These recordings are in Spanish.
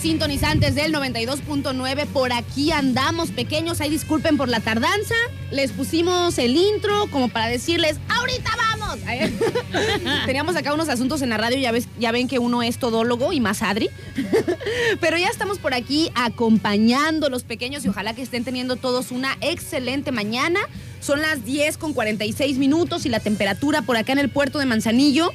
sintonizantes del 92.9. Por aquí andamos, pequeños. Ahí disculpen por la tardanza. Les pusimos el intro como para decirles, ¡ahorita vamos! Teníamos acá unos asuntos en la radio, ya, ves, ya ven que uno es todólogo y más Adri. Pero ya estamos por aquí acompañando a los pequeños y ojalá que estén teniendo todos una excelente mañana. Son las 10 con 46 minutos y la temperatura por acá en el puerto de Manzanillo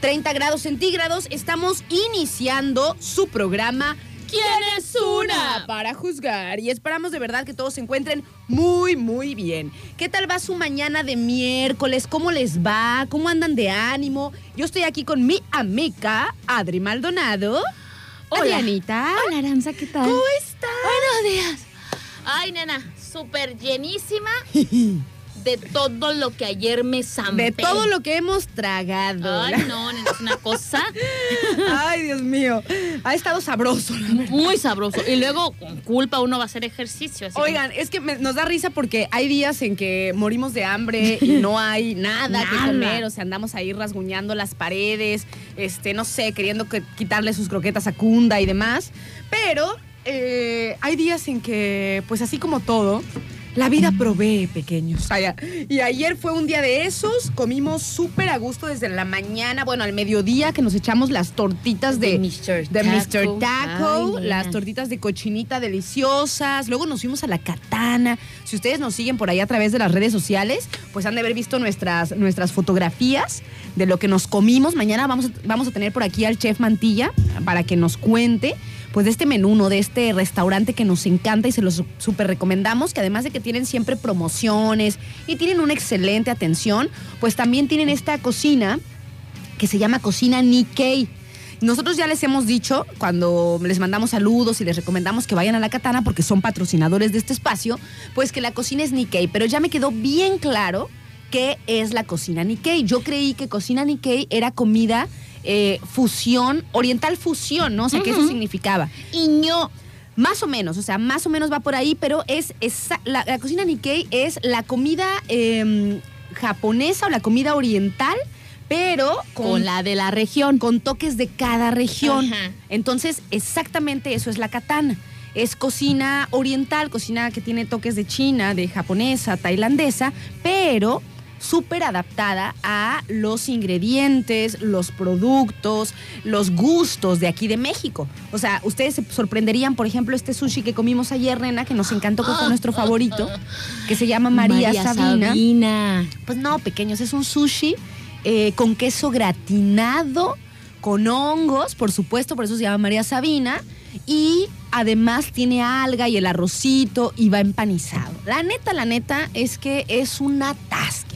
30 grados centígrados. Estamos iniciando su programa. ¿Quién es una? Para juzgar. Y esperamos de verdad que todos se encuentren muy, muy bien. ¿Qué tal va su mañana de miércoles? ¿Cómo les va? ¿Cómo andan de ánimo? Yo estoy aquí con mi amiga, Adri Maldonado. Hola. Anita. Hola, Aranza, ¿qué tal? ¿Cómo estás? Buenos días. Ay, nena, súper llenísima de todo lo que ayer me zampé. De todo lo que hemos tragado. Ay, no, es una cosa Ay, Dios mío. Ha estado sabroso, muy sabroso. Y luego, con culpa, uno va a hacer ejercicio. así Oigan, es que me- nos da risa porque hay días en que morimos de hambre y no hay nada, que comer, o sea, andamos ahí rasguñando las paredes, este, no sé, queriendo que- quitarle sus croquetas a Kunda y demás. Pero eh, hay días en que, pues así como todo, la vida provee, pequeños. Y ayer fue un día de esos, comimos súper a gusto desde la mañana, bueno, al mediodía que nos echamos las tortitas de, De Mr. de Mr. Taco. Ay, las tortitas de cochinita deliciosas. Luego nos fuimos a la katana. Si ustedes nos siguen por ahí a través de las redes sociales, pues han de haber visto nuestras, nuestras fotografías de lo que nos comimos. Mañana vamos a, vamos a tener por aquí al chef Mantilla para que nos cuente pues de este menú, ¿no? de este restaurante que nos encanta y se los súper recomendamos, que además de que tienen siempre promociones y tienen una excelente atención, pues también tienen esta cocina que se llama Cocina Nikkei. Nosotros ya les hemos dicho, cuando les mandamos saludos y les recomendamos que vayan a la katana porque son patrocinadores de este espacio, pues que la cocina es Nikkei, pero ya me quedó bien claro qué es la cocina Nikkei. Yo creí que cocina Nikkei era comida eh, fusión, oriental fusión, ¿no? O sea, que eso significaba. No. Más o menos, o sea, más o menos va por ahí, pero es la, la cocina Nikkei es la comida eh, japonesa o la comida oriental, pero con, Con la de la región. con toques de cada región. Ajá. Entonces, exactamente eso es la katana. Es cocina oriental, cocina que tiene toques de china, de japonesa, tailandesa, pero súper adaptada a los ingredientes, los productos, los gustos de aquí de México. O sea, ustedes se sorprenderían, por ejemplo, este sushi que comimos ayer, Nena, que nos encantó, que fue nuestro favorito, que se llama María, Sabina. Sabina. Pues no, pequeños, es un sushi eh, con queso gratinado, con hongos, por supuesto, por eso se llama María Sabina. Y además tiene alga y el arrocito y va empanizado. La neta, la neta es que es un atasque.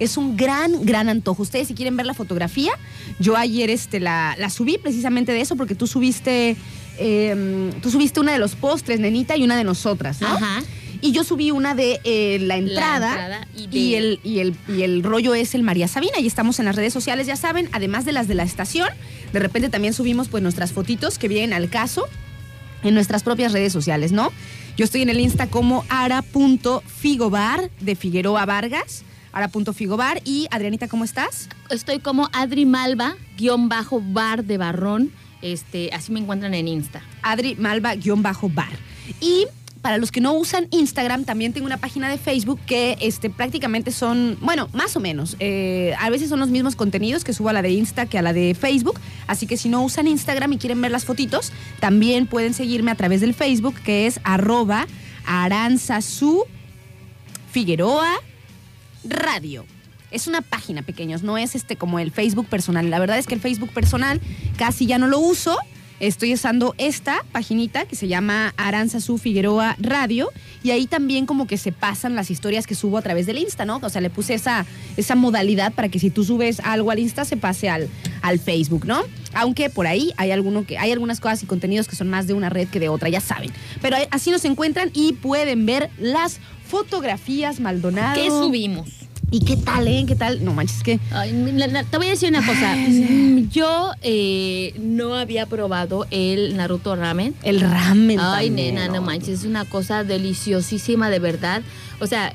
Es un gran, gran antojo. Ustedes si quieren ver la fotografía, yo ayer este, la, la subí precisamente de eso porque tú subiste, eh, tú subiste una de los postres, nenita, y una de nosotras, ¿no? Ajá. Y yo subí una de eh, la entrada, entrada y de- y, el, y, el, y el rollo es el María Sabina. Y estamos en las redes sociales, ya saben, además de las de la estación. De repente también subimos pues nuestras fotitos que vienen al caso en nuestras propias redes sociales, ¿no? Yo estoy en el Insta como ara.figobar de Figueroa Vargas, ara.figobar. Y Adrianita, ¿cómo estás? Estoy como Adri Malva, guion bajo bar de barrón. Este, así me encuentran en Insta. Adri Malva-bar. Y para los que no usan Instagram, también tengo una página de Facebook que este, prácticamente son, bueno, más o menos. eh, a veces son los mismos contenidos que subo a la de Insta que a la de Facebook. Así que si no usan Instagram y quieren ver las fotitos, también pueden seguirme a través del Facebook, que es arroba aranzazu Figueroa Radio. Es una página, pequeños, no es este como el Facebook personal. La verdad es que el Facebook personal casi ya no lo uso. Estoy usando esta paginita que se llama Aranzazu Figueroa Radio y ahí también como que se pasan las historias que subo a través del Insta, ¿no? O sea, le puse esa, esa modalidad para que si tú subes algo al Insta se pase al, al Facebook, ¿no? Aunque por ahí hay, alguno que, hay algunas cosas y contenidos que son más de una red que de otra, ya saben. Pero así nos encuentran y pueden ver las fotografías Maldonado. ¿Qué subimos? ¿Y qué tal, eh? ¿Qué tal? No manches, que Ay, la- la- te voy a decir una cosa. Mm, Yo eh, no había probado el Naruto Ramen. el ramen. Ay, también, nena, no manches, es una cosa deliciosísima, de verdad. O sea,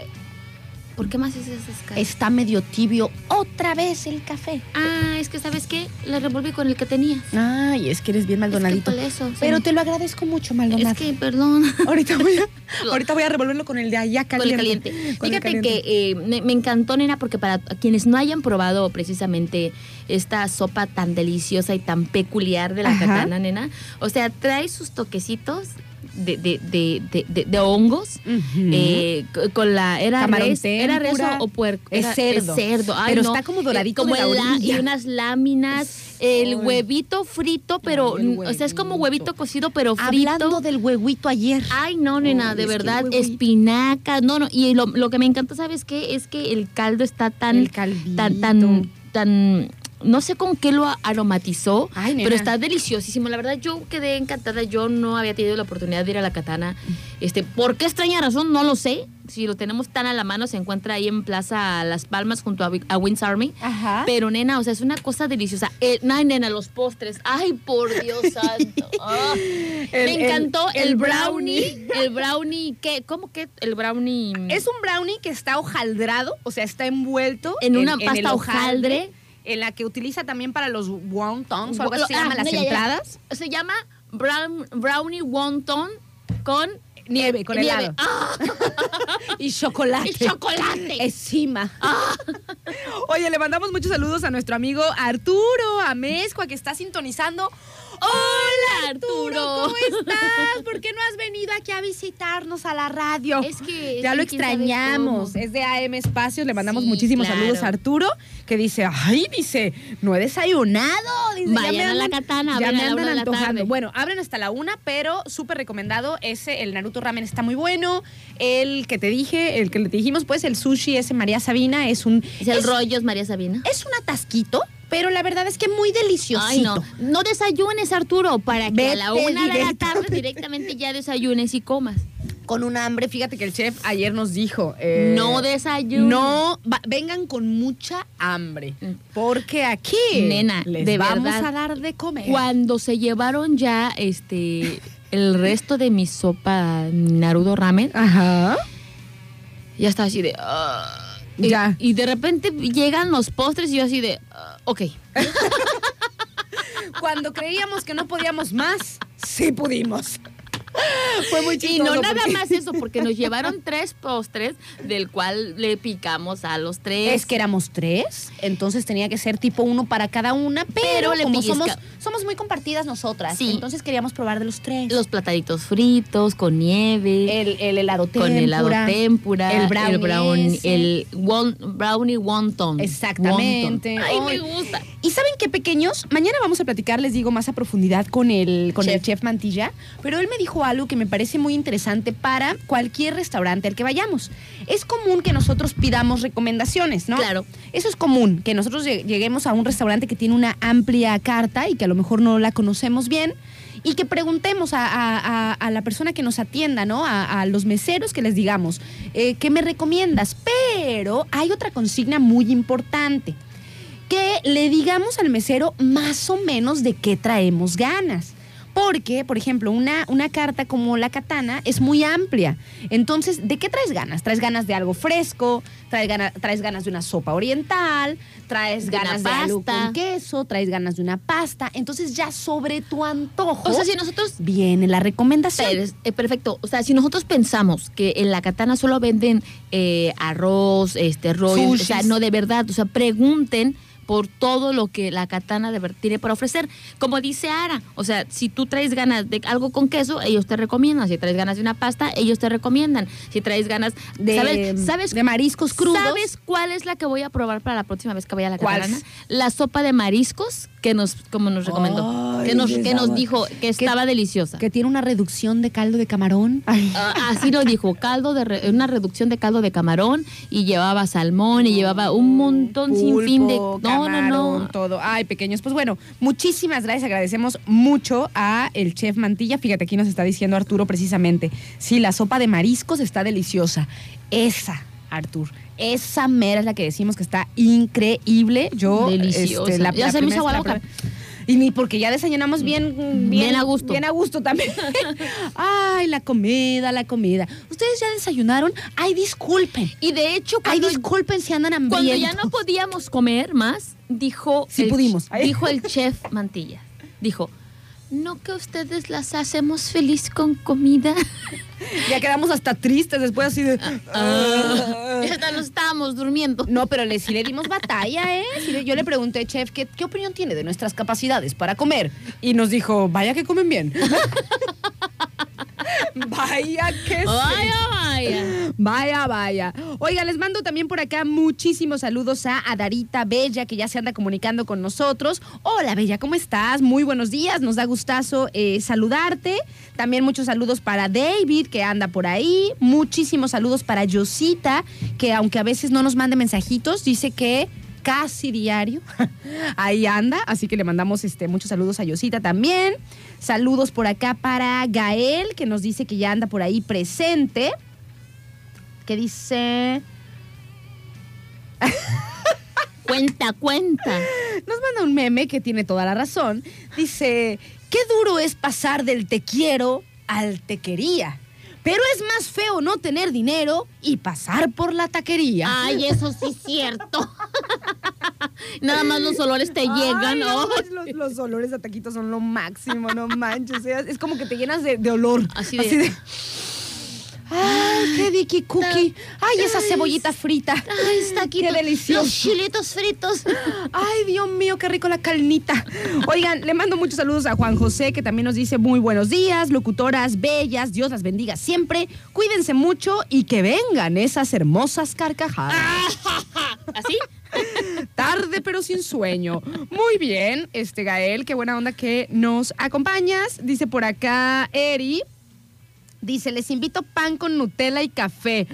¿Por qué más haces esas caras? Está medio tibio otra vez el café. Ah, es que ¿sabes qué? La revolví con el que tenía. Ay, es que eres bien maldonadito. Es que por eso. Pero te lo agradezco mucho, Maldonado. Es que, perdón. Ahorita voy, a, ahorita voy a revolverlo con el de allá Con el caliente. caliente. Con el Fíjate caliente. que eh, me, me encantó, nena, porque para quienes no hayan probado precisamente esta sopa tan deliciosa y tan peculiar de la Ajá. nena, o sea, trae sus toquecitos de, de, de, de, de- de hongos. Ujú. eh, c- con la era Camarón res, era res o, puerco Es Era- cerdo. cerdo Ay, Pero no. está como Eh, doradito como de la orilla. y unas láminas el huevito frito pero Ay, o sea es como huevito. huevito cocido pero frito Hablando del huevuito ayer. Ay, no, nena, de es verdad, huevito. espinacas, no, no, y lo, lo que me encanta, ¿sabes qué? Es que el caldo está tan, El tan, tan, tan, no sé con qué lo aromatizó, Ay, pero está deliciosísimo. La verdad, yo quedé encantada, yo no había tenido la oportunidad de ir a la katana. Este, ¿por qué extraña razón? No lo sé. Si lo tenemos tan a la mano, se encuentra ahí en Plaza Las Palmas junto a, a Wins Army. Ajá. Pero, nena, o sea, es una cosa deliciosa. Eh, ay, nena, los postres. Ay, por Dios santo. Ah. El- Me encantó el, el brownie. El brownie, ¿qué? ¿Cómo que el brownie? Es un brownie que está hojaldrado, o sea, está envuelto En una pasta hojaldre. En la que utiliza también para los wonton, o algo Ah, así se llaman las no, ya, ya. entradas. Se llama brown- brownie wonton con Nieve, con nieve. helado. Ah, Y chocolate. y chocolate. Encima. Ah. Oye, le mandamos muchos saludos a nuestro amigo Arturo Amezcua, que está sintonizando. Hola, Arturo. ¿cómo estás? ¿Por qué no has venido aquí a visitarnos a la radio? Es que Ya lo extrañamos. Es de AM Espacios. Le mandamos Sí, muchísimos claro. saludos a Arturo, que dice, ay, dice, no he desayunado. Dice, ya Vayan a la katana, ya me a la andan de la antojando. Bueno, abren hasta la una, pero súper recomendado. Ese, el Naruto Ramen está muy bueno. El que te dije, el que le dijimos, pues, el sushi ese María Sabina es un... Es el es- rollos María Sabina. Es un atasquito, pero la verdad es que muy delicioso. Ay, no. No desayunes, Arturo, para que a la una de la tarde directamente ya desayunes y comas. Con un hambre, fíjate que el chef ayer nos dijo... eh, no desayunes. No, va- vengan con mucha hambre, Mm. porque aquí Nena, les de vamos verdad, a dar de comer. Cuando se llevaron ya este el resto de mi sopa Naruto ramen, Ajá. ya estaba así de "Ah". Y- Ya. Y, de repente llegan los postres y yo así de "Ah, ok. Cuando creíamos que no podíamos más, sí pudimos. Fue muy Y chistoso. no nada más eso, porque nos llevaron tres postres, del cual le picamos a los tres. Es que éramos tres, entonces tenía que ser tipo uno para cada una, pero, Pero le como somos, somos muy compartidas nosotras, Sí. entonces queríamos probar de los tres. los plataditos fritos con nieve. el, el helado tempura. con helado tempura, el brownie el brownie, el won- brownie wonton. Exactamente. Wonton. Ay, Ay. me gusta. Y saben qué pequeños, mañana vamos a platicar, les digo, más a profundidad con el, con el chef Mantilla, pero él me dijo algo que me parece muy interesante para cualquier restaurante al que vayamos. Es común que nosotros pidamos recomendaciones, ¿no? Claro. Eso es común, que nosotros lle- lleguemos a un restaurante que tiene una amplia carta y que a lo mejor no la conocemos bien. Y que preguntemos a, a- a- a la persona que nos atienda, ¿no? A, a los meseros que les digamos, eh, ¿qué me recomiendas? Pero hay otra consigna muy importante que le digamos al mesero más o menos de qué traemos ganas. Porque, por ejemplo, una, una carta como la katana es muy amplia. Entonces, ¿de qué traes ganas? ¿Traes ganas de algo fresco? ¿Traes, gana- traes ganas de una sopa oriental? ¿Traes De ganas de algo con queso? ¿Traes ganas de una pasta? Entonces, ya sobre tu antojo O sea, si nosotros viene la recomendación. Eh, perfecto. O sea, si nosotros pensamos que en la katana solo venden eh, arroz, este rollo, o sea, no de verdad, o sea, pregunten por todo lo que la katana de tiene para ofrecer. Como dice Ara, o sea, si tú traes ganas de algo con queso, ellos te recomiendan. Si traes ganas de una pasta, ellos te recomiendan. Si traes ganas de, ¿sabes, ¿sabes de mariscos crudos. ¿Sabes cuál es la que voy a probar para la próxima vez que vaya a la catalana? La sopa de mariscos que nos, como nos recomendó. Ay, que nos, qué que nos dijo que estaba deliciosa. Que tiene una reducción de caldo de camarón. Ah, así nos dijo, caldo de re- una reducción de caldo de camarón y llevaba salmón y llevaba un montón sin fin de no, no, camarón, no. todo. Ay, pequeños. Pues bueno, muchísimas gracias. Agradecemos mucho a el chef Mantilla. Fíjate, aquí nos está diciendo Arturo precisamente. Sí, la sopa de mariscos está deliciosa. Esa, Artur. Esa mera es la que decimos que está increíble. Yo Deliciosa. este, la, Ya la se me hizo primera- agua la la boca. primera- Y ni porque ya desayunamos bien, bien, Bien a gusto. Bien a gusto también. Ay, la comida, la comida. ¿Ustedes ya desayunaron? Ay, disculpen. Y de hecho, Ay, cuando, disculpen si andan hambrientos. cuando ya no podíamos comer más, dijo, Sí el, pudimos. dijo el chef Mantilla. Dijo, no que ustedes las hacemos feliz con comida. Ya quedamos hasta tristes después así de... Ah, ya hasta nos estábamos durmiendo. No, pero le, sí le dimos batalla, ¿eh? Sí le- yo le pregunté, chef, ¿qué, ¿qué opinión tiene de nuestras capacidades para comer? Y nos dijo, vaya que comen bien. vaya que sí. Vaya, vaya. Vaya, vaya. Oiga, les mando también por acá muchísimos saludos a Adarita Bella, que ya se anda comunicando con nosotros. Hola, Bella, ¿cómo estás? Muy buenos días, nos da gustazo eh, saludarte. También muchos saludos para David, que anda por ahí. Muchísimos saludos para Yosita, que aunque a veces no nos mande mensajitos, dice que casi diario. Ahí anda, así que le mandamos este, muchos saludos a Yosita también. Saludos por acá para Gael, que nos dice que ya anda por ahí presente. Que dice. Cuenta, cuenta. Nos manda un meme que tiene toda la razón. Dice: Qué duro es pasar del te quiero al te quería. Pero es más feo no tener dinero y pasar por la taquería. Ay, eso sí es cierto. Nada más los olores te llegan, ¿no? los, los olores a taquitos son lo máximo, no manches. es como que te llenas de, de olor. Así de- Ay, qué dicky cookie. Ay, esa cebollita frita. Ay, está aquí. Qué delicioso. Los chilitos fritos. Ay, Dios mío, qué rico la carnita. Oigan, le mando muchos saludos a Juan José, que también nos dice muy buenos días, locutoras bellas, Dios las bendiga siempre. Cuídense mucho y que vengan esas hermosas carcajadas. ¿Así? Tarde pero sin sueño. Muy bien, este Gael, qué buena onda que nos acompañas. Dice por acá Eri. Dice, les invito pan con Nutella y café.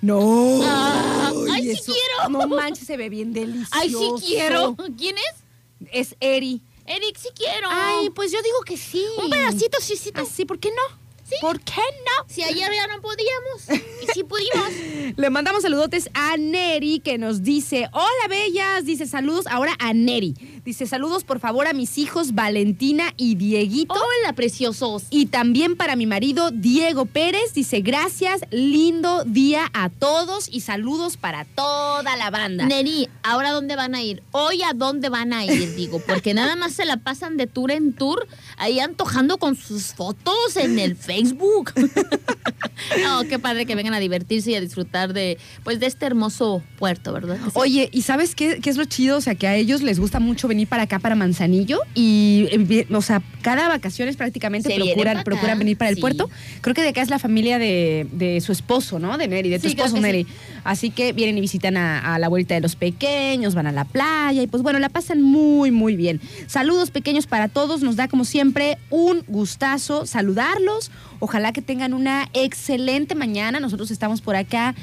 No. Ah, ay, sí quiero. No manches, se ve bien delicioso. Ay, sí quiero. ¿Quién es? Es Eri. Eric, sí quiero. Ay, pues yo digo que sí. Un pedacito, sí, sí. Ah, sí, ¿por qué no? Sí. ¿Por qué no? Si ayer ya no podíamos. Y sí pudimos. Le mandamos saludotes a Neri que nos dice, hola bellas, dice saludos ahora a Neri. Dice saludos por favor a mis hijos Valentina y Dieguito. Hola, preciosos. Y también para mi marido Diego Pérez, dice gracias, lindo día a todos y saludos para toda la banda. Neri, ¿ahora dónde van a ir? Hoy a dónde van a ir, digo, porque nada más se la pasan de tour en tour, ahí antojando con sus fotos en el Facebook. no, qué padre que vengan a divertirse y a disfrutar de, pues, de este hermoso puerto, ¿verdad? Sí. Oye, ¿y sabes qué, qué es lo chido? O sea, que a ellos les gusta mucho venir para acá, para Manzanillo, y, eh, o sea, cada vacaciones prácticamente procuran, procuran venir para el sí. puerto. Creo que de acá es la familia de, de su esposo, ¿no? De Neri, de tu Sí, esposo, Neri. Así que vienen y visitan a, a la abuelita de los pequeños, van a la playa, y pues bueno, la pasan muy, muy bien. Saludos pequeños para todos, nos da como siempre un gustazo saludarlos. Ojalá que tengan una excelente mañana. Nosotros estamos por acá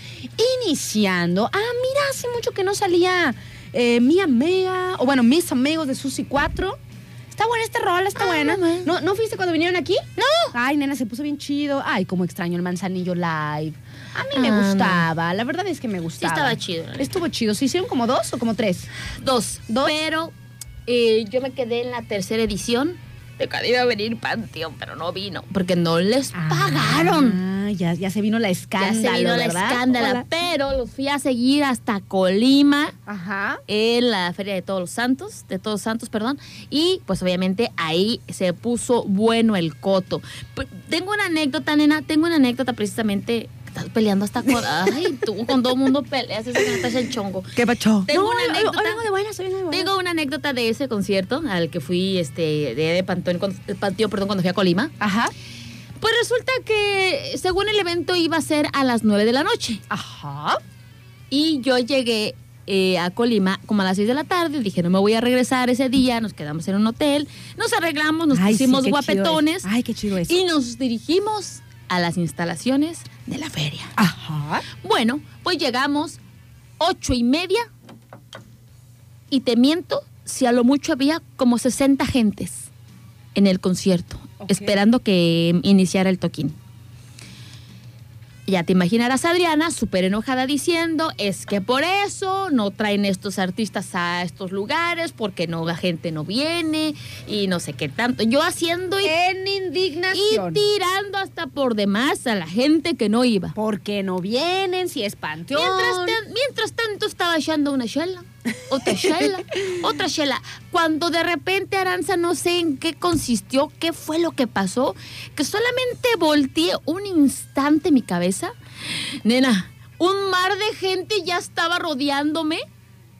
iniciando. Ah, mira, hace mucho que no salía eh, mi amiga, o bueno, mis amigos de Susi 4. Está buena esta rola, está Ah, buena. no, ¿No, ¿No fuiste cuando vinieron aquí? No. Ay, nena, se puso bien chido. Ay, cómo extraño el Manzanillo Live. A mí me Ah, no. gustaba, la verdad es que me gustaba. estaba chido, neta. Estuvo chido. ¿Se hicieron como dos o como tres? Dos. Dos. Pero eh, yo me quedé en la tercera edición. De que iba a venir Panteón, pero no vino. Porque no les pagaron. Ah, ya, ya se vino la Ya escándalo, se vino la ¿verdad? escándala. Hola. Pero los fui a seguir hasta Colima. Ajá. en la Feria de Todos los Santos, de Todos Santos, perdón, y pues obviamente ahí se puso bueno el coto. Tengo una anécdota, nena, tengo una anécdota precisamente, estás peleando hasta con, ay, tú con todo el mundo peleas, eso que no te hace el chongo. ¿Qué pacho? Tengo No, una anécdota. Hoy vengo de buenas, hoy vengo de buenas. Tengo una anécdota de ese concierto al que fui, este, de, de Panteón, cuando, de Panteón, perdón, cuando fui a Colima. Ajá. Pues resulta que según el evento iba a ser a las 9 de la noche. Ajá. Y yo llegué eh, a Colima como a las 6 de la tarde. Dije, no me voy a regresar ese día. Nos quedamos en un hotel. Nos arreglamos, nos Ay, pusimos guapetones. es. Ay, qué chido es. Y nos dirigimos a las instalaciones de la feria. Ajá. Bueno, pues llegamos ocho y media. Y te miento si a lo mucho había como 60 gentes en el concierto, esperando que iniciara el toquín. Ya te imaginarás Adriana súper enojada diciendo, es que por eso no traen estos artistas a estos lugares, porque no la gente no viene y no sé qué tanto. Yo haciendo y, En y indignación. tirando hasta por demás a la gente que no iba. ¿Por qué no vienen? Si es panteón. Mientras, mientras tanto estaba echando una chela, otra chela, otra chela. Cuando de repente Aranza no sé en qué consistió, qué fue lo que pasó, que solamente volteé un instante mi cabeza. Nena, un mar de gente ya estaba rodeándome.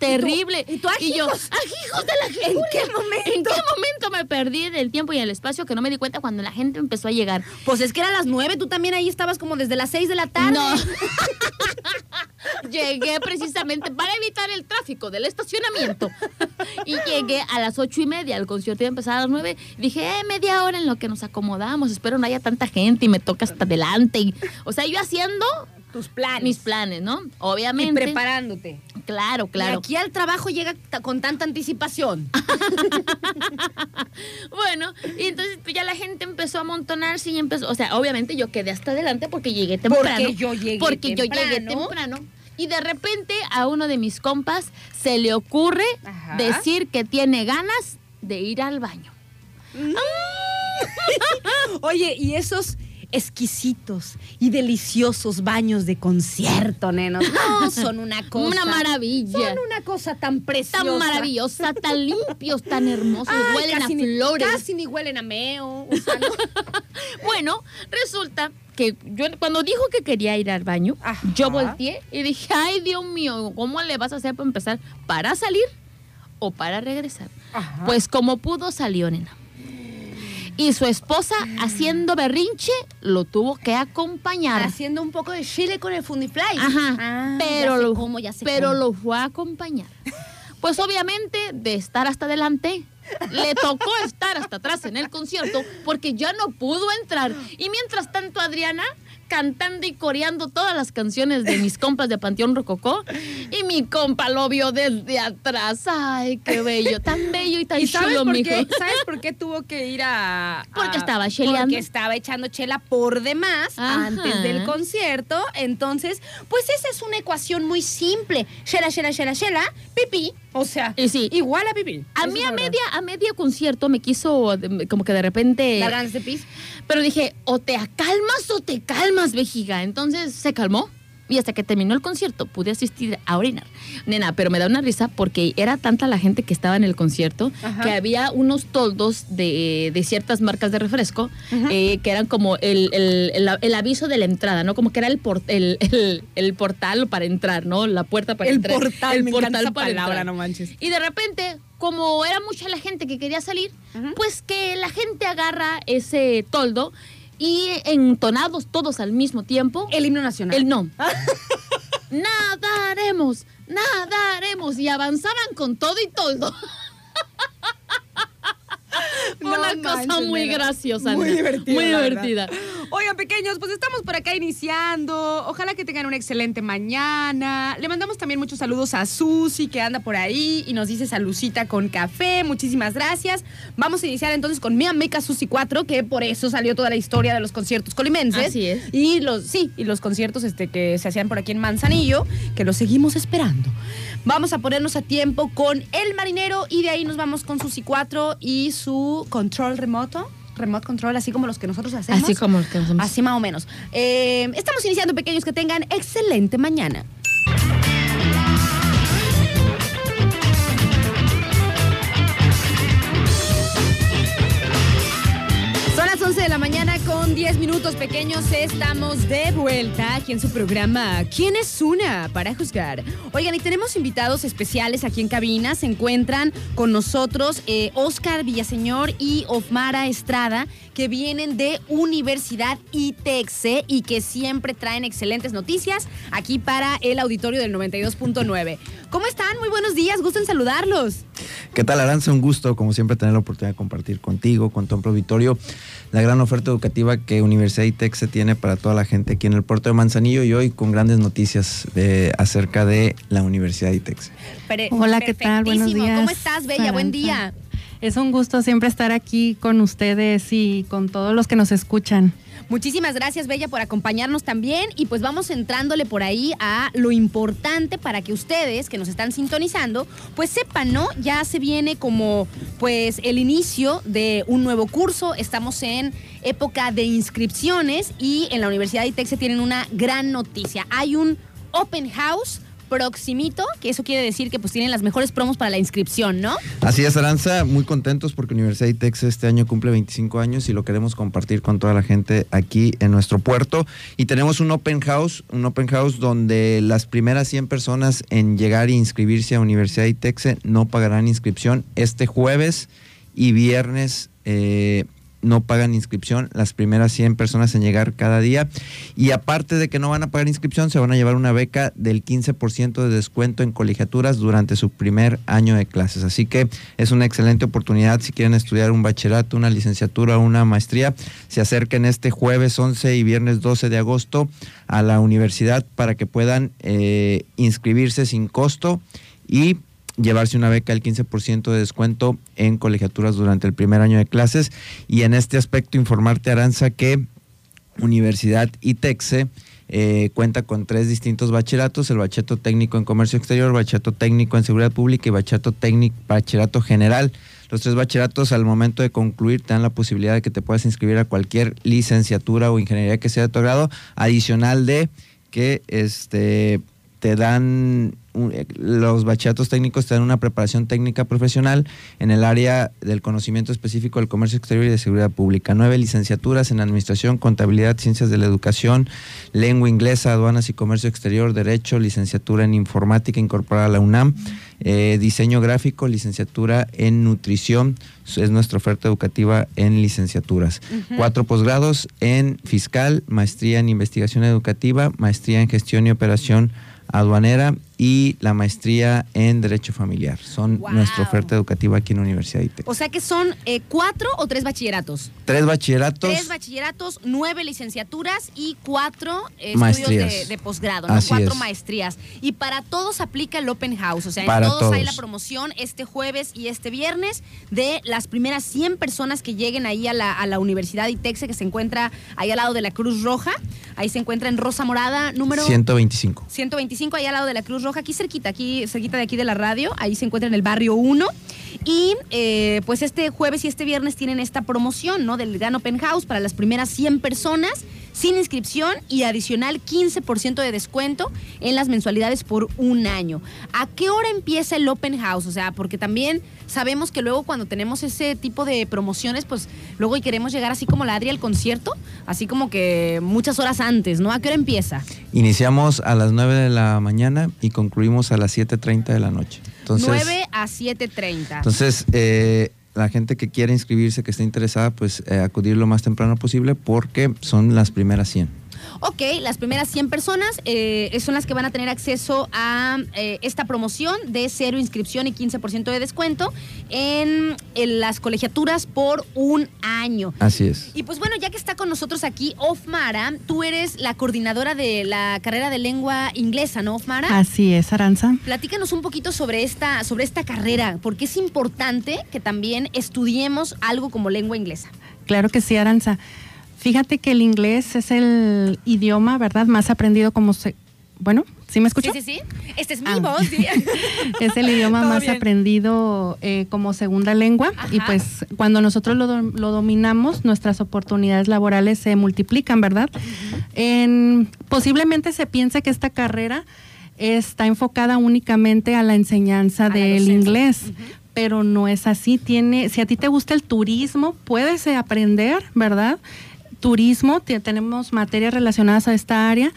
Terrible. y tú, yo, ajijos? ajijos de la gente. ¿En qué momento? ¿En qué momento me perdí del tiempo y el espacio que no me di cuenta cuando la gente empezó a llegar? Pues es que era las nueve, tú también ahí estabas como desde las seis de la tarde. No. llegué precisamente para evitar el tráfico del estacionamiento. Y llegué a las ocho y media. El concierto iba a empezar a las nueve. Dije, eh, media hora en lo que nos acomodamos. Espero no haya tanta gente y me toca hasta adelante. Y- o sea, yo haciendo Tus planes. mis planes, ¿no? Y Obviamente. preparándote. Claro, claro. Y aquí al trabajo llega con tanta anticipación. Bueno, y entonces pues, ya la gente empezó a amontonarse y empezó, o sea, obviamente yo quedé hasta adelante porque llegué temprano. Porque yo llegué Porque yo llegué temprano. Y de repente a uno de mis compas se le ocurre Ajá. decir que tiene ganas de ir al baño. Oye, y esos exquisitos y deliciosos baños de concierto, nenos. No, son una cosa. Una maravilla. Son una cosa tan preciosa. Tan maravillosa, tan limpios, tan hermosos, Ay, huelen a ni- flores. Casi ni huelen a meo. O sea, no. Bueno, resulta que yo cuando dijo que quería ir al baño, Ajá. yo volteé y dije, ay Dios mío, ¿cómo le vas a hacer para empezar? ¿Para salir o para regresar? Ajá. Pues como pudo salió, nena. Y su esposa, haciendo berrinche, lo tuvo que acompañar. Haciendo un poco de chile con el Fundifly. Ajá. Ah, pero lo, cómo, ya sé pero cómo. lo fue a acompañar. Pues obviamente, de estar hasta adelante, le tocó estar hasta atrás en el concierto porque ya no pudo entrar. Y mientras tanto, Adriana cantando y coreando todas las canciones de mis compas de Panteón Rococó. Y mi compa lo vio desde atrás. Ay, qué bello, tan bello y tan ¿Y sabes chulo, por mijo. qué? ¿Sabes por qué tuvo que ir a...? a- Porque estaba cheleando. Porque estaba echando chela por demás Ajá. antes del concierto. Entonces, pues esa es una ecuación muy simple. Chela, chela, chela, chela, pipí. O sea, Y sí. igual a pipí. A mí la a media, a media concierto me quiso como que de repente... Ganas de pis. Pero dije, o te acalmas o te calmas, vejiga. Entonces se calmó. Y hasta que terminó el concierto pude asistir a orinar. Nena, pero me da una risa porque era tanta la gente que estaba en el concierto Ajá. que había unos toldos de, de ciertas marcas de refresco eh, que eran como el, el- el- el aviso de la entrada, ¿no? Como que era el, por- el, el- el portal para entrar, ¿no? La puerta para El entrar. portal, el me portal encanta esa para palabra, entrar. no manches. Y de repente, como era mucha la gente que quería salir, pues que la gente agarra ese toldo y entonados todos al mismo tiempo, El himno nacional. el no. nadaremos, nadaremos. Y avanzaban con todo y toldo. No una cosa manches, muy nena. graciosa. Muy nena. divertida. Muy divertida. Oigan, pequeños, pues estamos por acá iniciando. Ojalá que tengan una excelente mañana. Le mandamos también muchos saludos a Susi, que anda por ahí y nos dice salucita con café. Muchísimas gracias. Vamos a iniciar entonces con Mi Amica Susi 4, que por eso salió toda la historia de los conciertos colimenses. Así es. Y los, sí, y los conciertos este, que se hacían por aquí en Manzanillo, que los seguimos esperando. Vamos a ponernos a tiempo con El Marinero y de ahí nos vamos con Susi 4 y su control remoto. Remote control, así como los que nosotros hacemos. Así como los que hacemos. Así más o menos. Eh, estamos iniciando, pequeños, que tengan excelente mañana. 11 de la mañana con 10 minutos pequeños. Estamos de vuelta aquí en su programa ¿Quién es una? para juzgar. Oigan, y tenemos invitados especiales aquí en cabina. Se encuentran con nosotros eh, Oscar Villaseñor y Ofmara Estrada, que vienen de Universidad ITEXE y que siempre traen excelentes noticias aquí para el auditorio del 92.9. ¿Cómo están? Muy buenos días, gusto en saludarlos. ¿Qué tal, Aranza? Un gusto, como siempre, tener la oportunidad de compartir contigo, con tu auditorio, la gran oferta educativa que Universidad ITEC se tiene para toda la gente aquí en el puerto de Manzanillo y hoy con grandes noticias de- acerca de la Universidad ITEC. Hola, ¿qué tal? Buenos días, ¿Cómo estás, Bella? Buen día. Es un gusto siempre estar aquí con ustedes y con todos los que nos escuchan. Muchísimas gracias, Bella, por acompañarnos también. Y pues vamos entrándole por ahí a lo importante para que ustedes que nos están sintonizando, pues sepan, ¿no? Ya se viene como pues el inicio de un nuevo curso. Estamos en época de inscripciones y en la Universidad de ITEC se tienen una gran noticia. Hay un open house proximito, que eso quiere decir que pues tienen las mejores promos para la inscripción, ¿no? Así es, Aranza, muy contentos porque Universidad ITEX este año cumple 25 años y lo queremos compartir con toda la gente aquí en nuestro puerto. Y tenemos un open house, un open house donde las primeras 100 personas en llegar e inscribirse a Universidad ITEX no pagarán inscripción este jueves y viernes eh, no pagan inscripción, las primeras 100 personas en llegar cada día. Y aparte de que no van a pagar inscripción, se van a llevar una beca del 15% de descuento en colegiaturas durante su primer año de clases. Así que es una excelente oportunidad si quieren estudiar un bachillerato, una licenciatura, una maestría. Se acerquen este jueves 11 y viernes 12 de agosto a la universidad para que puedan eh, inscribirse sin costo y llevarse una beca del 15% de descuento en colegiaturas durante el primer año de clases. Y en este aspecto informarte, Aranza, que Universidad ITEXE eh, cuenta con tres distintos bachilleratos, el bachillerato técnico en comercio exterior, bachillerato técnico en seguridad pública y bachillerato técnico, bachillerato general. Los tres bachilleratos al momento de concluir te dan la posibilidad de que te puedas inscribir a cualquier licenciatura o ingeniería que sea de tu grado, adicional de que este te dan los bachilleratos técnicos te dan una preparación técnica profesional en el área del conocimiento específico del comercio exterior y de seguridad pública. Nueve licenciaturas en administración, contabilidad, ciencias de la educación, lengua inglesa, aduanas y comercio exterior, derecho, licenciatura en informática incorporada a la UNAM, eh, diseño gráfico, licenciatura en nutrición, es nuestra oferta educativa en licenciaturas. Cuatro posgrados en fiscal, maestría en investigación educativa, maestría en gestión y operación aduanera y la maestría en Derecho Familiar. Son nuestra oferta educativa aquí en Universidad de O sea que son eh, cuatro o tres bachilleratos. Tres bachilleratos. Tres bachilleratos, nueve licenciaturas y cuatro estudios de, posgrado, ¿no? cuatro maestrías. Y para todos aplica el Open House. O sea, en todos, hay la promoción este jueves y este viernes de las primeras 100 personas que lleguen ahí a la, a la Universidad ITEXE, que se encuentra ahí al lado de la Cruz Roja. Ahí se encuentra en Rosa Morada, número 125. 125, ahí al lado de la Cruz Roja, aquí cerquita, aquí cerquita de aquí de la radio, ahí se encuentra en el barrio 1. Y eh, pues este jueves y este viernes tienen esta promoción, ¿no? Del Gran Open House para las primeras 100 personas sin inscripción y adicional 15% de descuento en las mensualidades por un año. ¿A qué hora empieza el Open House? O sea, porque también sabemos que luego cuando tenemos ese tipo de promociones, pues luego y queremos llegar así como la Adri al concierto, así como que muchas horas antes, ¿no? ¿A qué hora empieza? Iniciamos a las 9 de la mañana y concluimos a las 7.30 de la noche. Entonces, 9 a 7.30. Entonces, eh, la gente que quiera inscribirse, que esté interesada, pues eh, acudir lo más temprano posible porque son las primeras 100. Ok, las primeras 100 personas eh, son las que van a tener acceso a eh, esta promoción de cero inscripción y 15% de descuento en, las colegiaturas por un año. Así es. Y pues bueno, ya que está con nosotros aquí Ofmara, tú eres la coordinadora de la carrera de lengua inglesa, ¿no, Ofmara? Así es, Aranza. Platícanos un poquito sobre esta, sobre esta carrera, porque es importante que también estudiemos algo como lengua inglesa. Claro que sí, Aranza. Fíjate que el inglés es el idioma, ¿verdad? Más aprendido como se... Bueno, ¿sí me escuchas? Sí, sí, sí. Este es mi ah. voz, sí. es el idioma más aprendido eh, como segunda lengua y pues cuando nosotros lo, dominamos, nuestras oportunidades laborales se multiplican, ¿verdad? en, posiblemente se piense que esta carrera está enfocada únicamente a la enseñanza del inglés, pero no es así. Tiene, si a ti te gusta el turismo, puedes aprender, ¿verdad? Turismo, tenemos materias relacionadas a esta área,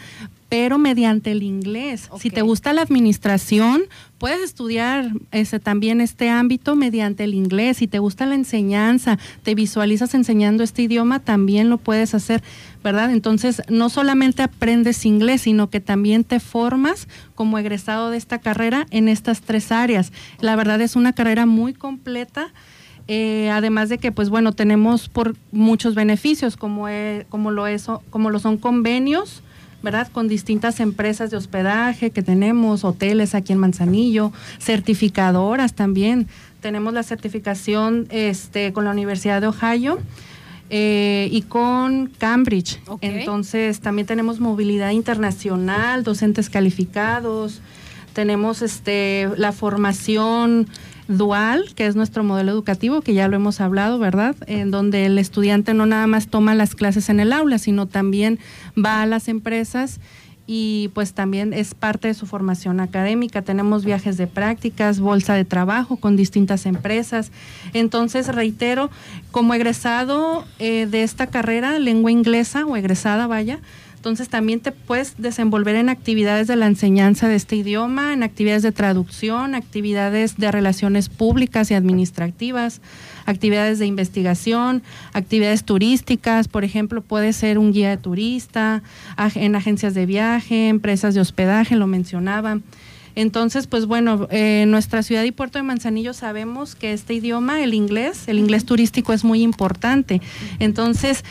pero mediante el inglés. Si te gusta la administración, puedes estudiar ese, también este ámbito mediante el inglés. Si te gusta la enseñanza, te visualizas enseñando este idioma, también lo puedes hacer, ¿verdad? Entonces, no solamente aprendes inglés, sino que también te formas como egresado de esta carrera en estas tres áreas. La verdad es una carrera muy completa eh, además de que, pues bueno, tenemos por muchos beneficios, como, como, lo es, como lo son convenios, ¿verdad? Con distintas empresas de hospedaje que tenemos, hoteles aquí en Manzanillo, certificadoras también tenemos la certificación este, con la Universidad de Ohio. Eh, y con Cambridge. Entonces también tenemos movilidad internacional, docentes calificados, tenemos este la formación dual, que es nuestro modelo educativo, que ya lo hemos hablado, ¿verdad? En donde el estudiante no nada más toma las clases en el aula, sino también va a las empresas y pues también es parte de su formación académica. Tenemos viajes de prácticas, bolsa de trabajo con distintas empresas. Entonces, reitero, como egresado eh, de esta carrera, lengua inglesa o egresada, vaya, entonces también te puedes desenvolver en actividades de la enseñanza de este idioma, en actividades de traducción, actividades de relaciones públicas y administrativas, actividades de investigación, actividades turísticas, por ejemplo, puede ser un guía de turista, en agencias de viaje, empresas de hospedaje, lo mencionaba. Entonces, pues bueno, en nuestra ciudad y puerto de Manzanillo sabemos que este idioma, el inglés, el inglés turístico es muy importante. Entonces,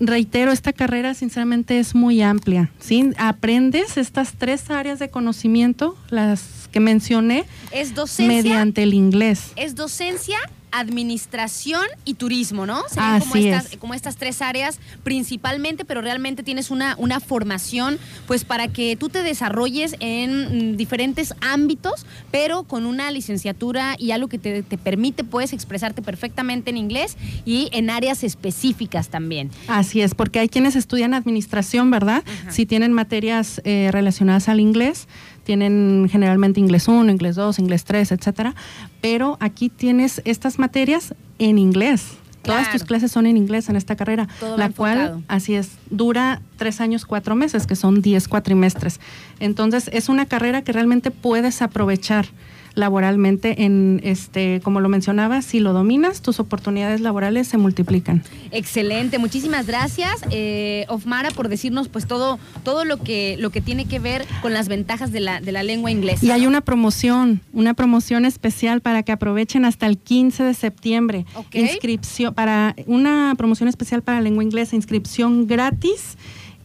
reitero, esta carrera sinceramente es muy amplia. ¿sí? Aprendes estas tres áreas de conocimiento, las que mencioné, es docencia, mediante el inglés. Es docencia, administración y turismo, ¿no? Serían como estas, como estas tres áreas principalmente, pero realmente tienes una, una formación pues para que tú te desarrolles en mm, diferentes ámbitos, pero con una licenciatura y algo que te, permite puedes expresarte perfectamente en inglés y en áreas específicas también. Así es, porque hay quienes estudian administración, ¿verdad? Si tienen materias eh, relacionadas al inglés, tienen generalmente inglés 1, inglés 2, inglés 3, etcétera, pero aquí tienes estas materias en inglés. Todas tus clases son en inglés en esta carrera, la cual, así es, dura tres años, cuatro meses, que son diez cuatrimestres. Entonces, es una carrera que realmente puedes aprovechar laboralmente en este como lo mencionaba si lo dominas tus oportunidades laborales se multiplican. Excelente muchísimas gracias. Eh, Ofmara por decirnos pues todo todo lo que lo que tiene que ver con las ventajas de la, de la lengua inglesa y hay una promoción una promoción especial para que aprovechen hasta el 15 de septiembre. Inscripción para una promoción especial para lengua inglesa inscripción gratis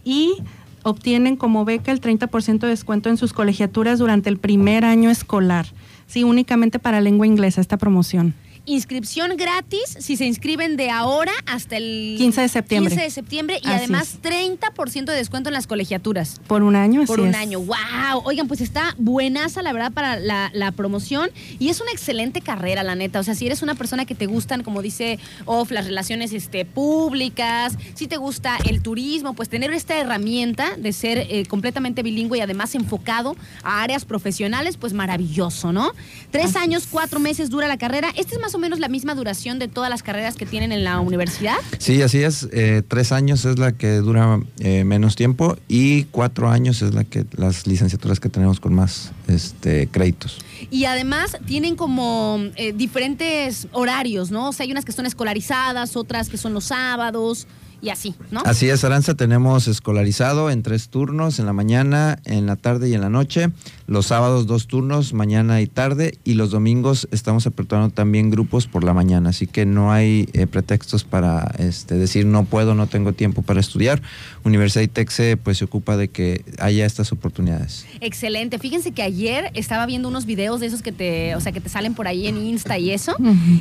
y obtienen como beca el 30% de descuento en sus colegiaturas durante el primer año escolar. Sí, únicamente para lengua inglesa esta promoción inscripción gratis si se inscriben de ahora hasta el 15 de septiembre. 15 de septiembre y además 30% de descuento en las colegiaturas. Por un año, Por un año. ¡Wow! Oigan, pues está buenaza, la verdad, para la, promoción y es una excelente carrera, la neta. O sea, si eres una persona que te gustan, como dice Off, las relaciones este, públicas, si te gusta el turismo, pues tener esta herramienta de ser eh, completamente bilingüe y además enfocado a áreas profesionales, pues maravilloso, ¿no? Tres años, cuatro meses dura la carrera. Este es más o menos la misma duración de todas las carreras que tienen en la universidad? Sí, así es. Eh, tres años es la que dura eh, menos tiempo y cuatro años es la que las licenciaturas que tenemos con más este, créditos. Y además tienen como eh, diferentes horarios, ¿no? O sea, hay unas que son escolarizadas, otras que son los sábados y así, ¿no? Así es, Aranza, tenemos escolarizado en tres turnos, en la mañana, en la tarde y en la noche. Los sábados dos turnos, mañana y tarde, y los domingos estamos aperturando también grupos por la mañana, así que no hay eh, pretextos para este, decir no puedo, no tengo tiempo para estudiar. Universidad Texe pues se ocupa de que haya estas oportunidades. Excelente. Fíjense que ayer estaba viendo unos videos de esos que te, o sea, que te salen por ahí en Insta y eso,